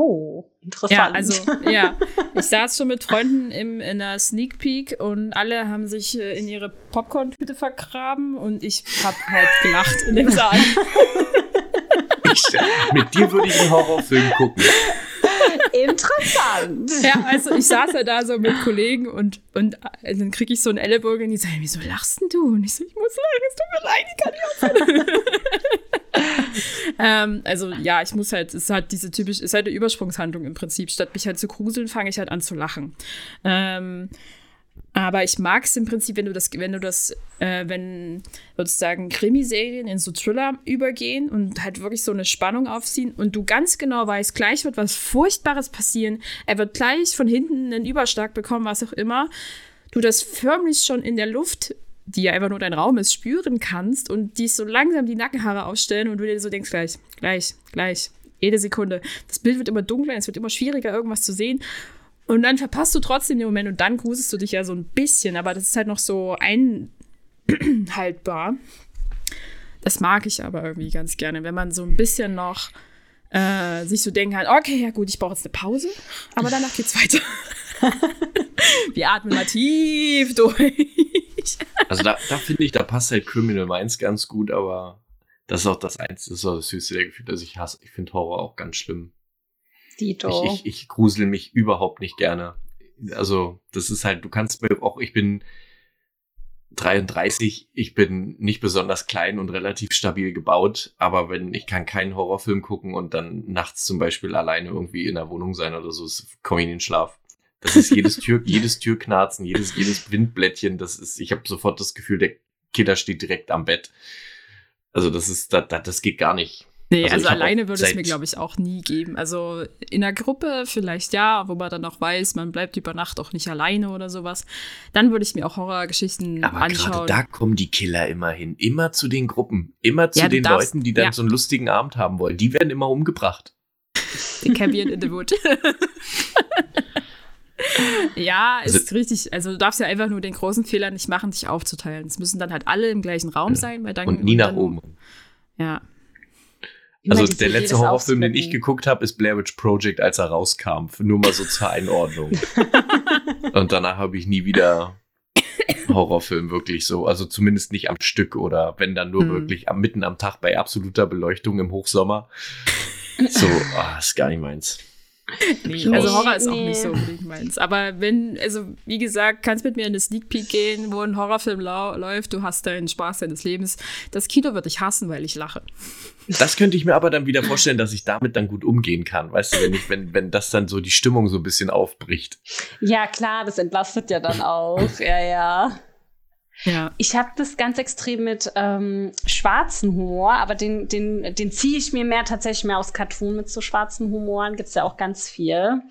Speaker 3: Oh, interessant.
Speaker 1: Ja, also, ja. Ich saß schon mit Freunden im, in einer Sneak Peek und alle haben sich äh, in ihre Popcorn-Tüte vergraben und ich hab halt gelacht in dem Saal.
Speaker 2: Ich, mit dir würde ich einen Horrorfilm gucken.
Speaker 3: Interessant.
Speaker 1: Ja, also ich saß ja da so mit Kollegen und, und äh, dann kriege ich so einen Ellenbogen und die sagen, wieso lachst denn du? Und ich so, ich muss lachen, es tut mir leid, ich kann nicht aufhören. ähm, also ja, ich muss halt, es ist halt diese typisch, ist halt eine Übersprungshandlung im Prinzip. Statt mich halt zu gruseln, fange ich halt an zu lachen. Ähm, aber ich mag es im Prinzip, wenn du das, wenn du das, äh, wenn sozusagen Krimiserien in so Thriller übergehen und halt wirklich so eine Spannung aufziehen und du ganz genau weißt, gleich wird was Furchtbares passieren, er wird gleich von hinten einen Überschlag bekommen, was auch immer. Du das förmlich schon in der Luft die ja einfach nur dein Raum ist, spüren kannst und die so langsam die Nackenhaare aufstellen und du dir so denkst, gleich, gleich, gleich, jede Sekunde. Das Bild wird immer dunkler, es wird immer schwieriger, irgendwas zu sehen. Und dann verpasst du trotzdem den Moment und dann gruselst du dich ja so ein bisschen, aber das ist halt noch so einhaltbar. Das mag ich aber irgendwie ganz gerne, wenn man so ein bisschen noch äh, sich so denken kann, okay, ja gut, ich brauche jetzt eine Pause, aber danach geht's weiter. Wir atmen mal tief durch.
Speaker 2: Also da, da finde ich, da passt halt Criminal Minds ganz gut, aber das ist auch das Einzige, das ist auch das höchste der Gefühle, das ich hasse. Ich finde Horror auch ganz schlimm.
Speaker 3: Dito.
Speaker 2: Ich, ich, ich grusel mich überhaupt nicht gerne. Also, das ist halt, du kannst mir auch, ich bin 33, ich bin nicht besonders klein und relativ stabil gebaut, aber wenn ich kann keinen Horrorfilm gucken und dann nachts zum Beispiel alleine irgendwie in der Wohnung sein oder so, komme ich in den Schlaf. Das ist jedes Tür, jedes Türknarzen, jedes, jedes Windblättchen, das ist, ich habe sofort das Gefühl, der Killer steht direkt am Bett. Also das ist, das, das geht gar nicht.
Speaker 1: Nee, also, also alleine würde es mir, glaube ich, auch nie geben. Also in der Gruppe vielleicht ja, wo man dann auch weiß, man bleibt über Nacht auch nicht alleine oder sowas. Dann würde ich mir auch Horrorgeschichten Aber anschauen. Aber
Speaker 2: da kommen die Killer immer hin. Immer zu den Gruppen. Immer zu ja, den darfst, Leuten, die dann ja. so einen lustigen Abend haben wollen. Die werden immer umgebracht.
Speaker 1: The Cabin in the Wood. ja, also, ist richtig. Also du darfst ja einfach nur den großen Fehler nicht machen, sich aufzuteilen. Es müssen dann halt alle im gleichen Raum sein, weil dann
Speaker 2: und nie nach oben.
Speaker 1: Ja.
Speaker 2: Also der letzte Horrorfilm, den ich geguckt habe, ist Blair Witch Project, als er rauskam. Nur mal so zur Einordnung. und danach habe ich nie wieder Horrorfilm wirklich so. Also zumindest nicht am Stück oder wenn dann nur mhm. wirklich am, mitten am Tag bei absoluter Beleuchtung im Hochsommer. So, oh, ist gar nicht meins.
Speaker 1: Nee, also Horror ist auch nicht so unbedingt meins. Aber wenn, also wie gesagt, kannst mit mir in eine Sneak Peek gehen, wo ein Horrorfilm läuft, du hast deinen Spaß deines Lebens. Das Kino wird dich hassen, weil ich lache.
Speaker 2: Das könnte ich mir aber dann wieder vorstellen, dass ich damit dann gut umgehen kann. Weißt du, wenn, ich, wenn, wenn das dann so die Stimmung so ein bisschen aufbricht.
Speaker 3: Ja, klar, das entlastet ja dann auch. ja, ja.
Speaker 1: Ja.
Speaker 3: Ich habe das ganz extrem mit ähm, schwarzen Humor, aber den, den, den ziehe ich mir mehr tatsächlich mehr aus Cartoon mit so schwarzen Humoren. Gibt's ja auch ganz viel.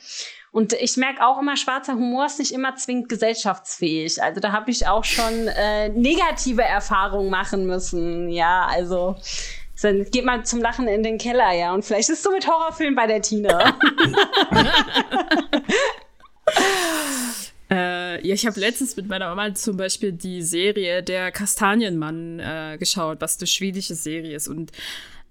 Speaker 3: Und ich merke auch immer, schwarzer Humor ist nicht immer zwingend gesellschaftsfähig. Also da habe ich auch schon äh, negative Erfahrungen machen müssen. Ja, also dann geht mal zum Lachen in den Keller, ja. Und vielleicht ist so mit Horrorfilm bei der Tina.
Speaker 1: Äh, ja, ich habe letztens mit meiner Mama zum Beispiel die Serie Der Kastanienmann äh, geschaut, was eine schwedische Serie ist. Und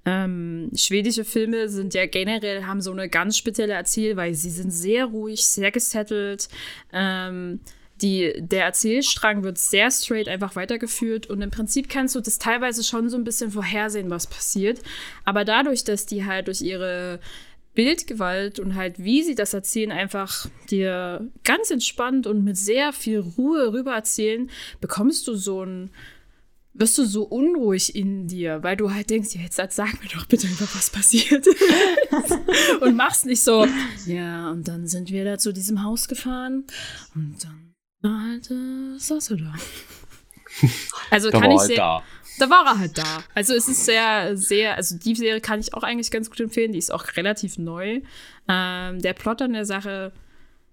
Speaker 1: ähm, schwedische Filme sind ja generell, haben so eine ganz spezielle Erzählweise. Sie sind sehr ruhig, sehr gesettelt. Ähm, die, der Erzählstrang wird sehr straight einfach weitergeführt und im Prinzip kannst du das teilweise schon so ein bisschen vorhersehen, was passiert. Aber dadurch, dass die halt durch ihre Bildgewalt und halt, wie sie das erzählen, einfach dir ganz entspannt und mit sehr viel Ruhe rüber erzählen, bekommst du so ein, wirst du so unruhig in dir, weil du halt denkst, ja, jetzt sag mir doch bitte was passiert. und machst nicht so, ja, und dann sind wir da zu diesem Haus gefahren und dann halt, äh, saß er da. Also kann ich sehr, da da war er halt da. Also es ist sehr, sehr, also die Serie kann ich auch eigentlich ganz gut empfehlen. Die ist auch relativ neu. Ähm, der Plot an der Sache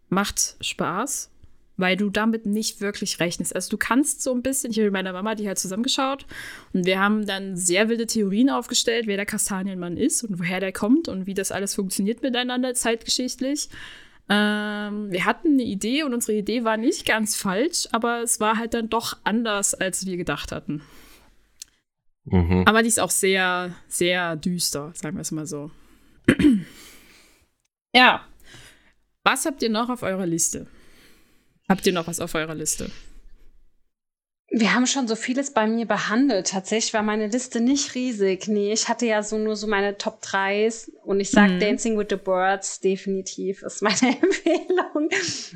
Speaker 1: macht Spaß, weil du damit nicht wirklich rechnest. Also du kannst so ein bisschen, ich habe mit meiner Mama die halt zusammengeschaut und wir haben dann sehr wilde Theorien aufgestellt, wer der Kastanienmann ist und woher der kommt und wie das alles funktioniert miteinander zeitgeschichtlich. Ähm, wir hatten eine Idee und unsere Idee war nicht ganz falsch, aber es war halt dann doch anders, als wir gedacht hatten. Mhm. Aber die ist auch sehr, sehr düster, sagen wir es mal so. ja. Was habt ihr noch auf eurer Liste? Habt ihr noch was auf eurer Liste?
Speaker 3: Wir haben schon so vieles bei mir behandelt. Tatsächlich war meine Liste nicht riesig. Nee, ich hatte ja so nur so meine Top 3 und ich sag mhm. Dancing with the Birds definitiv ist meine Empfehlung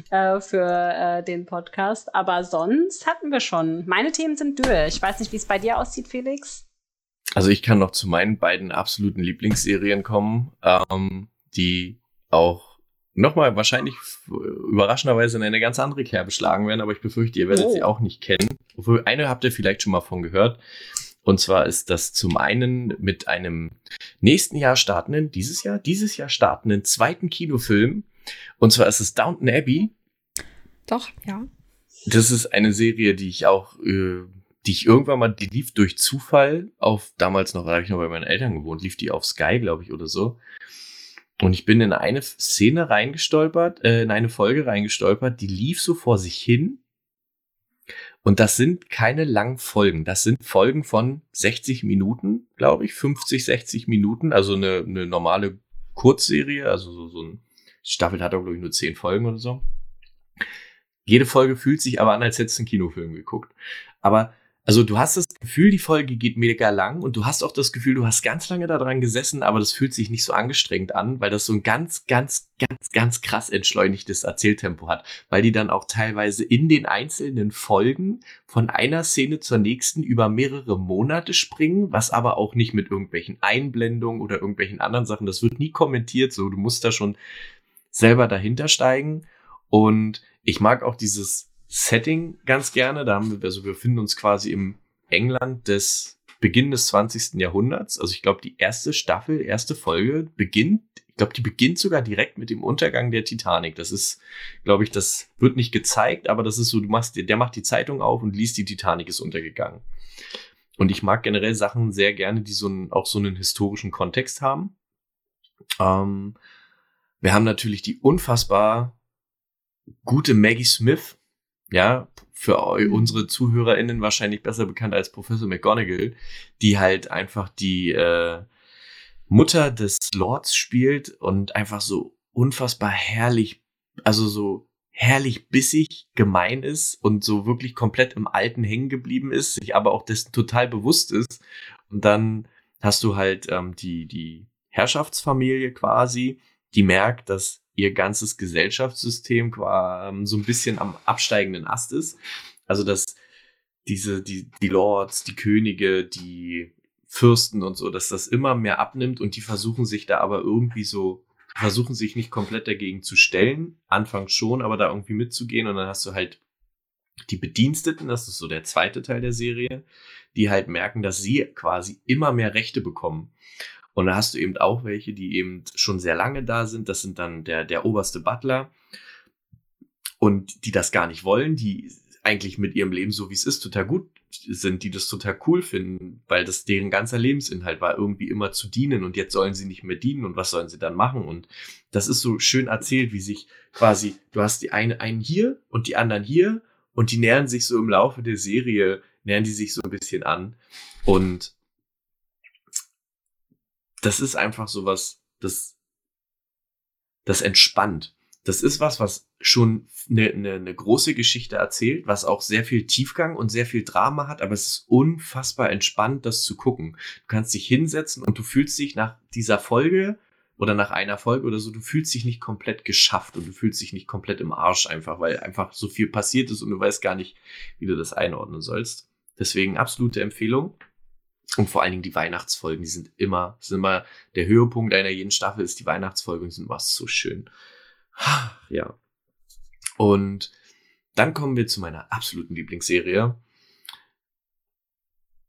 Speaker 3: äh, für äh, den Podcast. Aber sonst hatten wir schon. Meine Themen sind durch. Ich weiß nicht, wie es bei dir aussieht, Felix.
Speaker 2: Also ich kann noch zu meinen beiden absoluten Lieblingsserien kommen, ähm, die auch nochmal wahrscheinlich überraschenderweise in eine ganz andere Kerbe schlagen werden, aber ich befürchte, ihr werdet oh. sie auch nicht kennen. Obwohl, eine habt ihr vielleicht schon mal von gehört. Und zwar ist das zum einen mit einem nächsten Jahr startenden, dieses Jahr, dieses Jahr startenden zweiten Kinofilm. Und zwar ist es Downton Abbey.
Speaker 1: Doch, ja.
Speaker 2: Das ist eine Serie, die ich auch, äh, die ich irgendwann mal, die lief durch Zufall auf, damals noch, da habe ich noch bei meinen Eltern gewohnt, lief die auf Sky, glaube ich, oder so. Und ich bin in eine Szene reingestolpert, äh, in eine Folge reingestolpert, die lief so vor sich hin. Und das sind keine langen Folgen. Das sind Folgen von 60 Minuten, glaube ich, 50, 60 Minuten. Also eine, eine normale Kurzserie, also so, so ein Staffel hat auch, glaube ich, nur 10 Folgen oder so. Jede Folge fühlt sich aber an, als hättest du einen Kinofilm geguckt. Aber also du hast das Gefühl, die Folge geht mega lang und du hast auch das Gefühl, du hast ganz lange daran gesessen, aber das fühlt sich nicht so angestrengt an, weil das so ein ganz, ganz, ganz, ganz krass entschleunigtes Erzähltempo hat, weil die dann auch teilweise in den einzelnen Folgen von einer Szene zur nächsten über mehrere Monate springen, was aber auch nicht mit irgendwelchen Einblendungen oder irgendwelchen anderen Sachen, das wird nie kommentiert, so du musst da schon selber dahinter steigen. Und ich mag auch dieses Setting ganz gerne. Da haben wir, also wir befinden uns quasi im England des Beginn des 20. Jahrhunderts. Also ich glaube, die erste Staffel, erste Folge beginnt, ich glaube, die beginnt sogar direkt mit dem Untergang der Titanic. Das ist, glaube ich, das wird nicht gezeigt, aber das ist so, du machst, der macht die Zeitung auf und liest, die Titanic ist untergegangen. Und ich mag generell Sachen sehr gerne, die so einen, auch so einen historischen Kontext haben. Ähm, wir haben natürlich die unfassbar gute Maggie Smith, ja, für mhm. unsere ZuhörerInnen wahrscheinlich besser bekannt als Professor McGonagall, die halt einfach die äh, Mutter des Lords spielt und einfach so unfassbar herrlich, also so herrlich bissig, gemein ist und so wirklich komplett im Alten hängen geblieben ist, sich aber auch dessen total bewusst ist. Und dann hast du halt ähm, die, die Herrschaftsfamilie quasi, die merkt, dass ihr ganzes Gesellschaftssystem ähm, so ein bisschen am absteigenden Ast ist. Also dass diese, die, die Lords, die Könige, die Fürsten und so, dass das immer mehr abnimmt und die versuchen sich da aber irgendwie so versuchen sich nicht komplett dagegen zu stellen. Anfangs schon, aber da irgendwie mitzugehen. Und dann hast du halt die Bediensteten, das ist so der zweite Teil der Serie, die halt merken, dass sie quasi immer mehr Rechte bekommen. Und da hast du eben auch welche, die eben schon sehr lange da sind. Das sind dann der, der oberste Butler. Und die das gar nicht wollen, die eigentlich mit ihrem Leben so wie es ist total gut sind, die das total cool finden, weil das deren ganzer Lebensinhalt war, irgendwie immer zu dienen und jetzt sollen sie nicht mehr dienen und was sollen sie dann machen? Und das ist so schön erzählt, wie sich quasi, du hast die eine, einen hier und die anderen hier und die nähern sich so im Laufe der Serie, nähern die sich so ein bisschen an und das ist einfach so was, das, das entspannt. Das ist was, was schon eine, eine, eine große Geschichte erzählt, was auch sehr viel Tiefgang und sehr viel Drama hat, aber es ist unfassbar entspannt, das zu gucken. Du kannst dich hinsetzen und du fühlst dich nach dieser Folge oder nach einer Folge oder so, du fühlst dich nicht komplett geschafft und du fühlst dich nicht komplett im Arsch einfach, weil einfach so viel passiert ist und du weißt gar nicht, wie du das einordnen sollst. Deswegen absolute Empfehlung. Und vor allen Dingen die Weihnachtsfolgen, die sind immer, sind immer der Höhepunkt einer jeden Staffel ist die Weihnachtsfolge und die sind immer so schön. Ja. Und dann kommen wir zu meiner absoluten Lieblingsserie.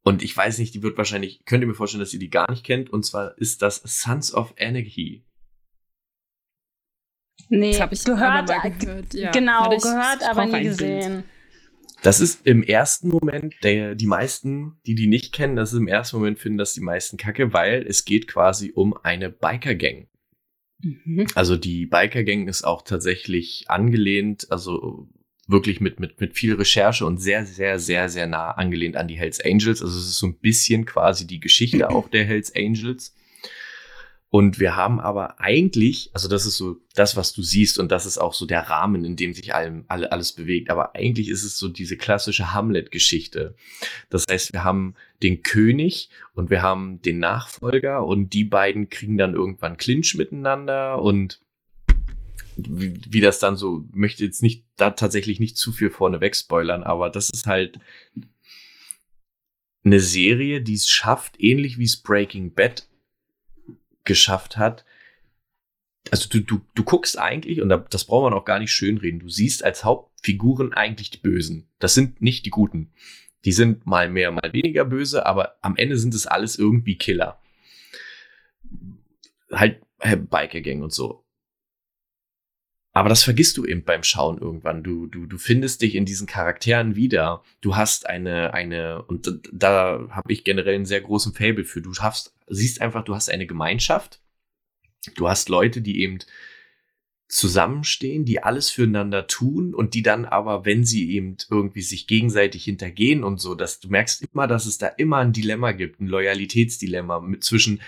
Speaker 2: Und ich weiß nicht, die wird wahrscheinlich, könnt ihr mir vorstellen, dass ihr die gar nicht kennt. Und zwar ist das Sons of Anarchy.
Speaker 3: Nee, das habe ich gehört, mal gehört. Ja. Genau, gehört, aber nie gesehen.
Speaker 2: Das ist im ersten Moment, der, die meisten, die die nicht kennen, das ist im ersten Moment finden das die meisten kacke, weil es geht quasi um eine Biker-Gang. Mhm. Also die Biker-Gang ist auch tatsächlich angelehnt, also wirklich mit, mit, mit viel Recherche und sehr, sehr, sehr, sehr nah angelehnt an die Hells Angels. Also es ist so ein bisschen quasi die Geschichte auch der Hells Angels. Und wir haben aber eigentlich, also das ist so das, was du siehst, und das ist auch so der Rahmen, in dem sich allem, alle, alles bewegt. Aber eigentlich ist es so diese klassische Hamlet-Geschichte. Das heißt, wir haben den König und wir haben den Nachfolger und die beiden kriegen dann irgendwann Clinch miteinander und wie, wie das dann so, möchte jetzt nicht da tatsächlich nicht zu viel vorneweg spoilern, aber das ist halt eine Serie, die es schafft, ähnlich wie es Breaking Bad geschafft hat. Also du, du, du guckst eigentlich, und das braucht man auch gar nicht schönreden, du siehst als Hauptfiguren eigentlich die Bösen. Das sind nicht die Guten. Die sind mal mehr, mal weniger böse, aber am Ende sind es alles irgendwie Killer. Halt äh, Biker-Gang und so. Aber das vergisst du eben beim Schauen irgendwann. Du, du, du findest dich in diesen Charakteren wieder. Du hast eine, eine, und da, da habe ich generell einen sehr großen Fable für. Du hast, siehst einfach, du hast eine Gemeinschaft. Du hast Leute, die eben zusammenstehen, die alles füreinander tun und die dann aber, wenn sie eben irgendwie sich gegenseitig hintergehen und so, dass du merkst immer, dass es da immer ein Dilemma gibt, ein Loyalitätsdilemma mit zwischen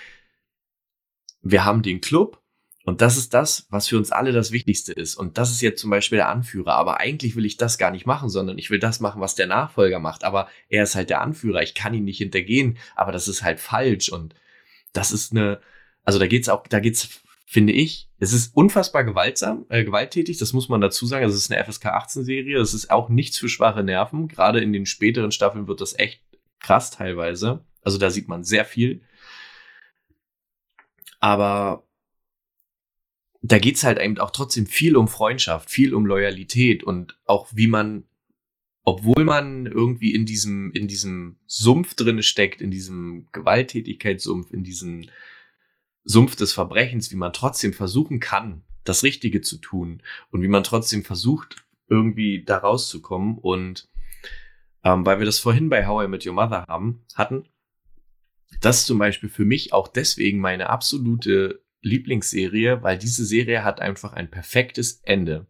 Speaker 2: wir haben den Club und das ist das, was für uns alle das Wichtigste ist. Und das ist jetzt zum Beispiel der Anführer. Aber eigentlich will ich das gar nicht machen, sondern ich will das machen, was der Nachfolger macht. Aber er ist halt der Anführer. Ich kann ihn nicht hintergehen. Aber das ist halt falsch. Und das ist eine, also da geht's auch, da geht's, finde ich, es ist unfassbar gewaltsam, äh, gewalttätig. Das muss man dazu sagen. Es ist eine FSK 18 Serie. Es ist auch nichts für schwache Nerven. Gerade in den späteren Staffeln wird das echt krass teilweise. Also da sieht man sehr viel. Aber da geht's halt eben auch trotzdem viel um Freundschaft, viel um Loyalität und auch wie man, obwohl man irgendwie in diesem, in diesem Sumpf drinne steckt, in diesem Gewalttätigkeitssumpf, in diesem Sumpf des Verbrechens, wie man trotzdem versuchen kann, das Richtige zu tun und wie man trotzdem versucht, irgendwie da rauszukommen. Und ähm, weil wir das vorhin bei How I Met Your Mother haben, hatten, das zum Beispiel für mich auch deswegen meine absolute Lieblingsserie, weil diese Serie hat einfach ein perfektes Ende.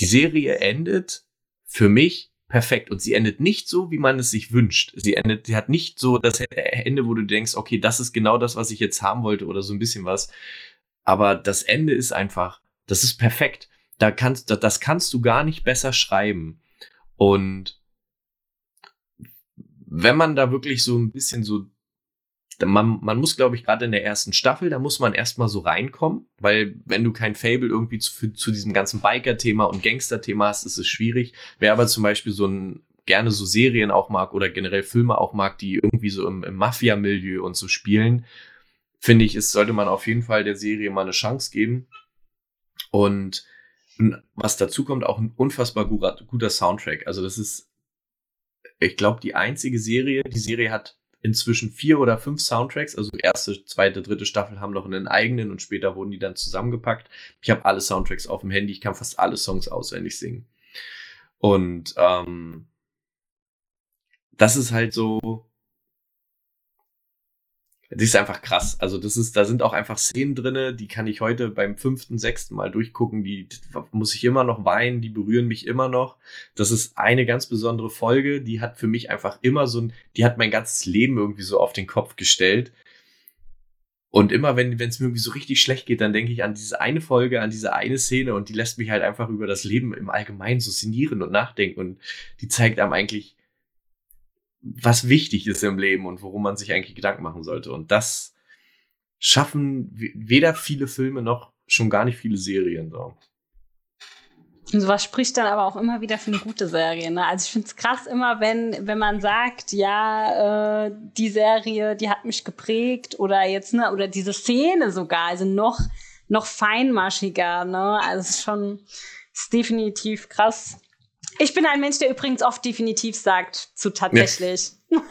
Speaker 2: Die Serie endet für mich perfekt und sie endet nicht so, wie man es sich wünscht. Sie endet, sie hat nicht so das Ende, wo du denkst, okay, das ist genau das, was ich jetzt haben wollte oder so ein bisschen was. Aber das Ende ist einfach, das ist perfekt. da kannst, das kannst du gar nicht besser schreiben. Und wenn man da wirklich so ein bisschen so man, man muss, glaube ich, gerade in der ersten Staffel, da muss man erstmal so reinkommen, weil wenn du kein Fable irgendwie zu, zu diesem ganzen Biker-Thema und Gangster-Thema hast, ist es schwierig. Wer aber zum Beispiel so ein gerne so Serien auch mag oder generell Filme auch mag, die irgendwie so im, im Mafia-Milieu und so spielen, finde ich, es sollte man auf jeden Fall der Serie mal eine Chance geben. Und was dazu kommt, auch ein unfassbar guter, guter Soundtrack. Also das ist, ich glaube, die einzige Serie. Die Serie hat inzwischen vier oder fünf Soundtracks. Also erste, zweite, dritte Staffel haben noch einen eigenen und später wurden die dann zusammengepackt. Ich habe alle Soundtracks auf dem Handy. Ich kann fast alle Songs auswendig singen. Und ähm, das ist halt so, das ist einfach krass. Also das ist, da sind auch einfach Szenen drinne, die kann ich heute beim fünften, sechsten Mal durchgucken. Die, die muss ich immer noch weinen, die berühren mich immer noch. Das ist eine ganz besondere Folge, die hat für mich einfach immer so ein, die hat mein ganzes Leben irgendwie so auf den Kopf gestellt. Und immer wenn wenn es mir irgendwie so richtig schlecht geht, dann denke ich an diese eine Folge, an diese eine Szene und die lässt mich halt einfach über das Leben im Allgemeinen so sinnieren und nachdenken und die zeigt einem eigentlich was wichtig ist im Leben und worum man sich eigentlich Gedanken machen sollte. Und das schaffen weder viele Filme noch schon gar nicht viele Serien. So.
Speaker 3: Und sowas spricht dann aber auch immer wieder für eine gute Serie. Ne? Also ich finde es krass immer, wenn, wenn man sagt, ja, äh, die Serie, die hat mich geprägt oder jetzt, ne, oder diese Szene sogar, also noch, noch feinmaschiger, ne? Also es ist schon, ist definitiv krass. Ich bin ein Mensch, der übrigens oft definitiv sagt zu tatsächlich. Ja.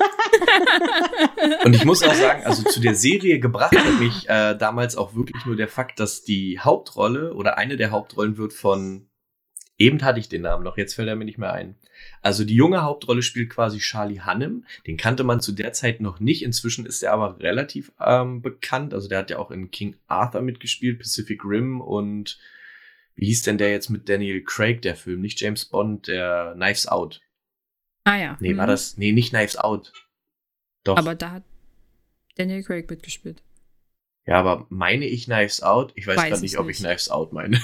Speaker 2: und ich muss auch sagen, also zu der Serie gebracht hat mich äh, damals auch wirklich nur der Fakt, dass die Hauptrolle oder eine der Hauptrollen wird von, eben hatte ich den Namen noch, jetzt fällt er mir nicht mehr ein. Also die junge Hauptrolle spielt quasi Charlie Hannem. Den kannte man zu der Zeit noch nicht. Inzwischen ist er aber relativ ähm, bekannt. Also der hat ja auch in King Arthur mitgespielt, Pacific Rim und wie hieß denn der jetzt mit Daniel Craig, der Film? Nicht James Bond, der Knives Out.
Speaker 1: Ah ja.
Speaker 2: Nee, mhm. war das? Nee, nicht Knives Out.
Speaker 1: Doch. Aber da hat Daniel Craig mitgespielt.
Speaker 2: Ja, aber meine ich Knives Out? Ich weiß, weiß gerade nicht, ob ich Knives Out meine.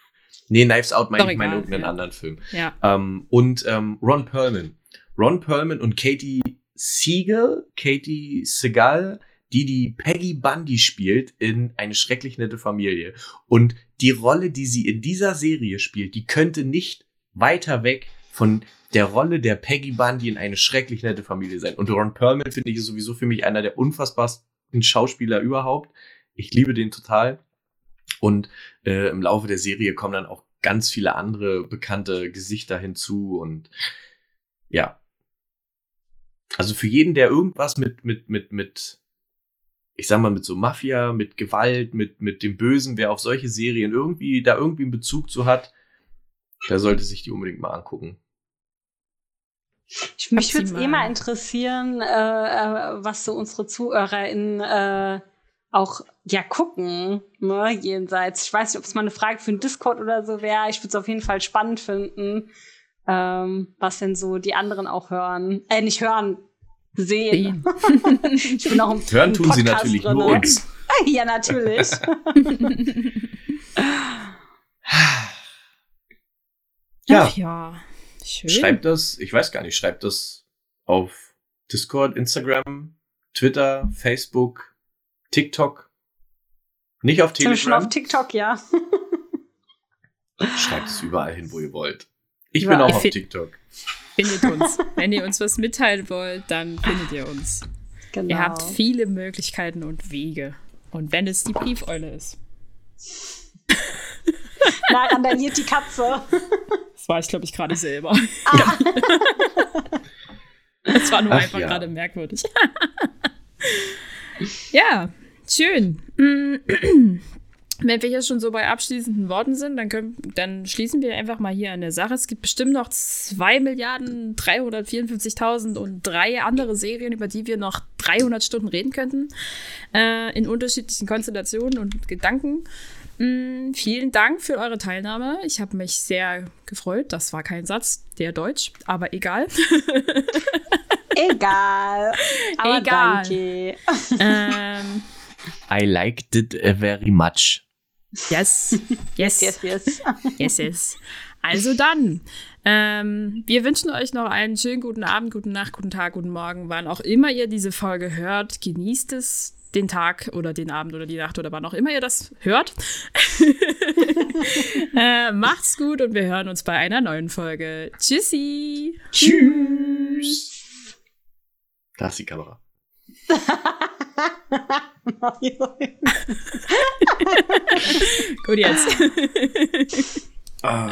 Speaker 2: nee, Knives Out meine Doch, ich meine irgendeinen ja. anderen Film.
Speaker 1: Ja.
Speaker 2: Ähm, und ähm, Ron Perlman. Ron Perlman und Katie Siegel, Katie Segal, die die Peggy Bundy spielt in Eine schrecklich nette Familie. Und die Rolle, die sie in dieser Serie spielt, die könnte nicht weiter weg von der Rolle der Peggy Bundy in Eine schrecklich nette Familie sein. Und Ron Perlman finde ich ist sowieso für mich einer der unfassbarsten Schauspieler überhaupt. Ich liebe den total. Und äh, im Laufe der Serie kommen dann auch ganz viele andere bekannte Gesichter hinzu und ja. Also für jeden, der irgendwas mit, mit, mit, mit ich sag mal, mit so Mafia, mit Gewalt, mit, mit dem Bösen, wer auf solche Serien irgendwie, da irgendwie einen Bezug zu hat, der sollte sich die unbedingt mal angucken.
Speaker 3: Ich, mich würde es eh mal interessieren, äh, äh, was so unsere ZuhörerInnen äh, auch ja gucken, ne, jenseits. Ich weiß nicht, ob es mal eine Frage für einen Discord oder so wäre. Ich würde es auf jeden Fall spannend finden, ähm, was denn so die anderen auch hören, äh, nicht hören, sehen.
Speaker 2: ich bin auch im Hören tun sie natürlich drin. nur uns.
Speaker 3: Ja, natürlich.
Speaker 1: ja. Ach ja,
Speaker 2: schön. Schreibt das, ich weiß gar nicht, schreibt das auf Discord, Instagram, Twitter, Facebook, TikTok. Nicht auf Telegram. Schon
Speaker 3: auf TikTok, ja.
Speaker 2: Schreibt es überall hin, wo ihr wollt. Ich ja. bin auch auf TikTok.
Speaker 1: Findet uns. Wenn ihr uns was mitteilen wollt, dann findet ihr uns. Genau. Ihr habt viele Möglichkeiten und Wege. Und wenn es die Briefeule ist.
Speaker 3: Na, randaliert die Katze.
Speaker 1: Das war ich, glaube ich, gerade selber. Ah. Das war nur Ach, einfach ja. gerade merkwürdig. ja, schön. Wenn wir hier schon so bei abschließenden Worten sind, dann, können, dann schließen wir einfach mal hier an der Sache. Es gibt bestimmt noch 2 Milliarden 354.000 und drei andere Serien, über die wir noch 300 Stunden reden könnten, äh, in unterschiedlichen Konstellationen und Gedanken. Mm, vielen Dank für eure Teilnahme. Ich habe mich sehr gefreut. Das war kein Satz, der Deutsch, aber egal.
Speaker 3: egal.
Speaker 1: Aber egal. Danke. Ähm,
Speaker 2: I liked it very much.
Speaker 1: Yes. Yes.
Speaker 3: yes, yes.
Speaker 1: yes, yes. Also dann, ähm, wir wünschen euch noch einen schönen guten Abend, guten Nacht, guten Tag, guten Morgen, wann auch immer ihr diese Folge hört. Genießt es, den Tag oder den Abend oder die Nacht oder wann auch immer ihr das hört. äh, macht's gut und wir hören uns bei einer neuen Folge. Tschüssi.
Speaker 2: Tschüss. Da ist die Kamera.
Speaker 1: Gut jetzt. ah.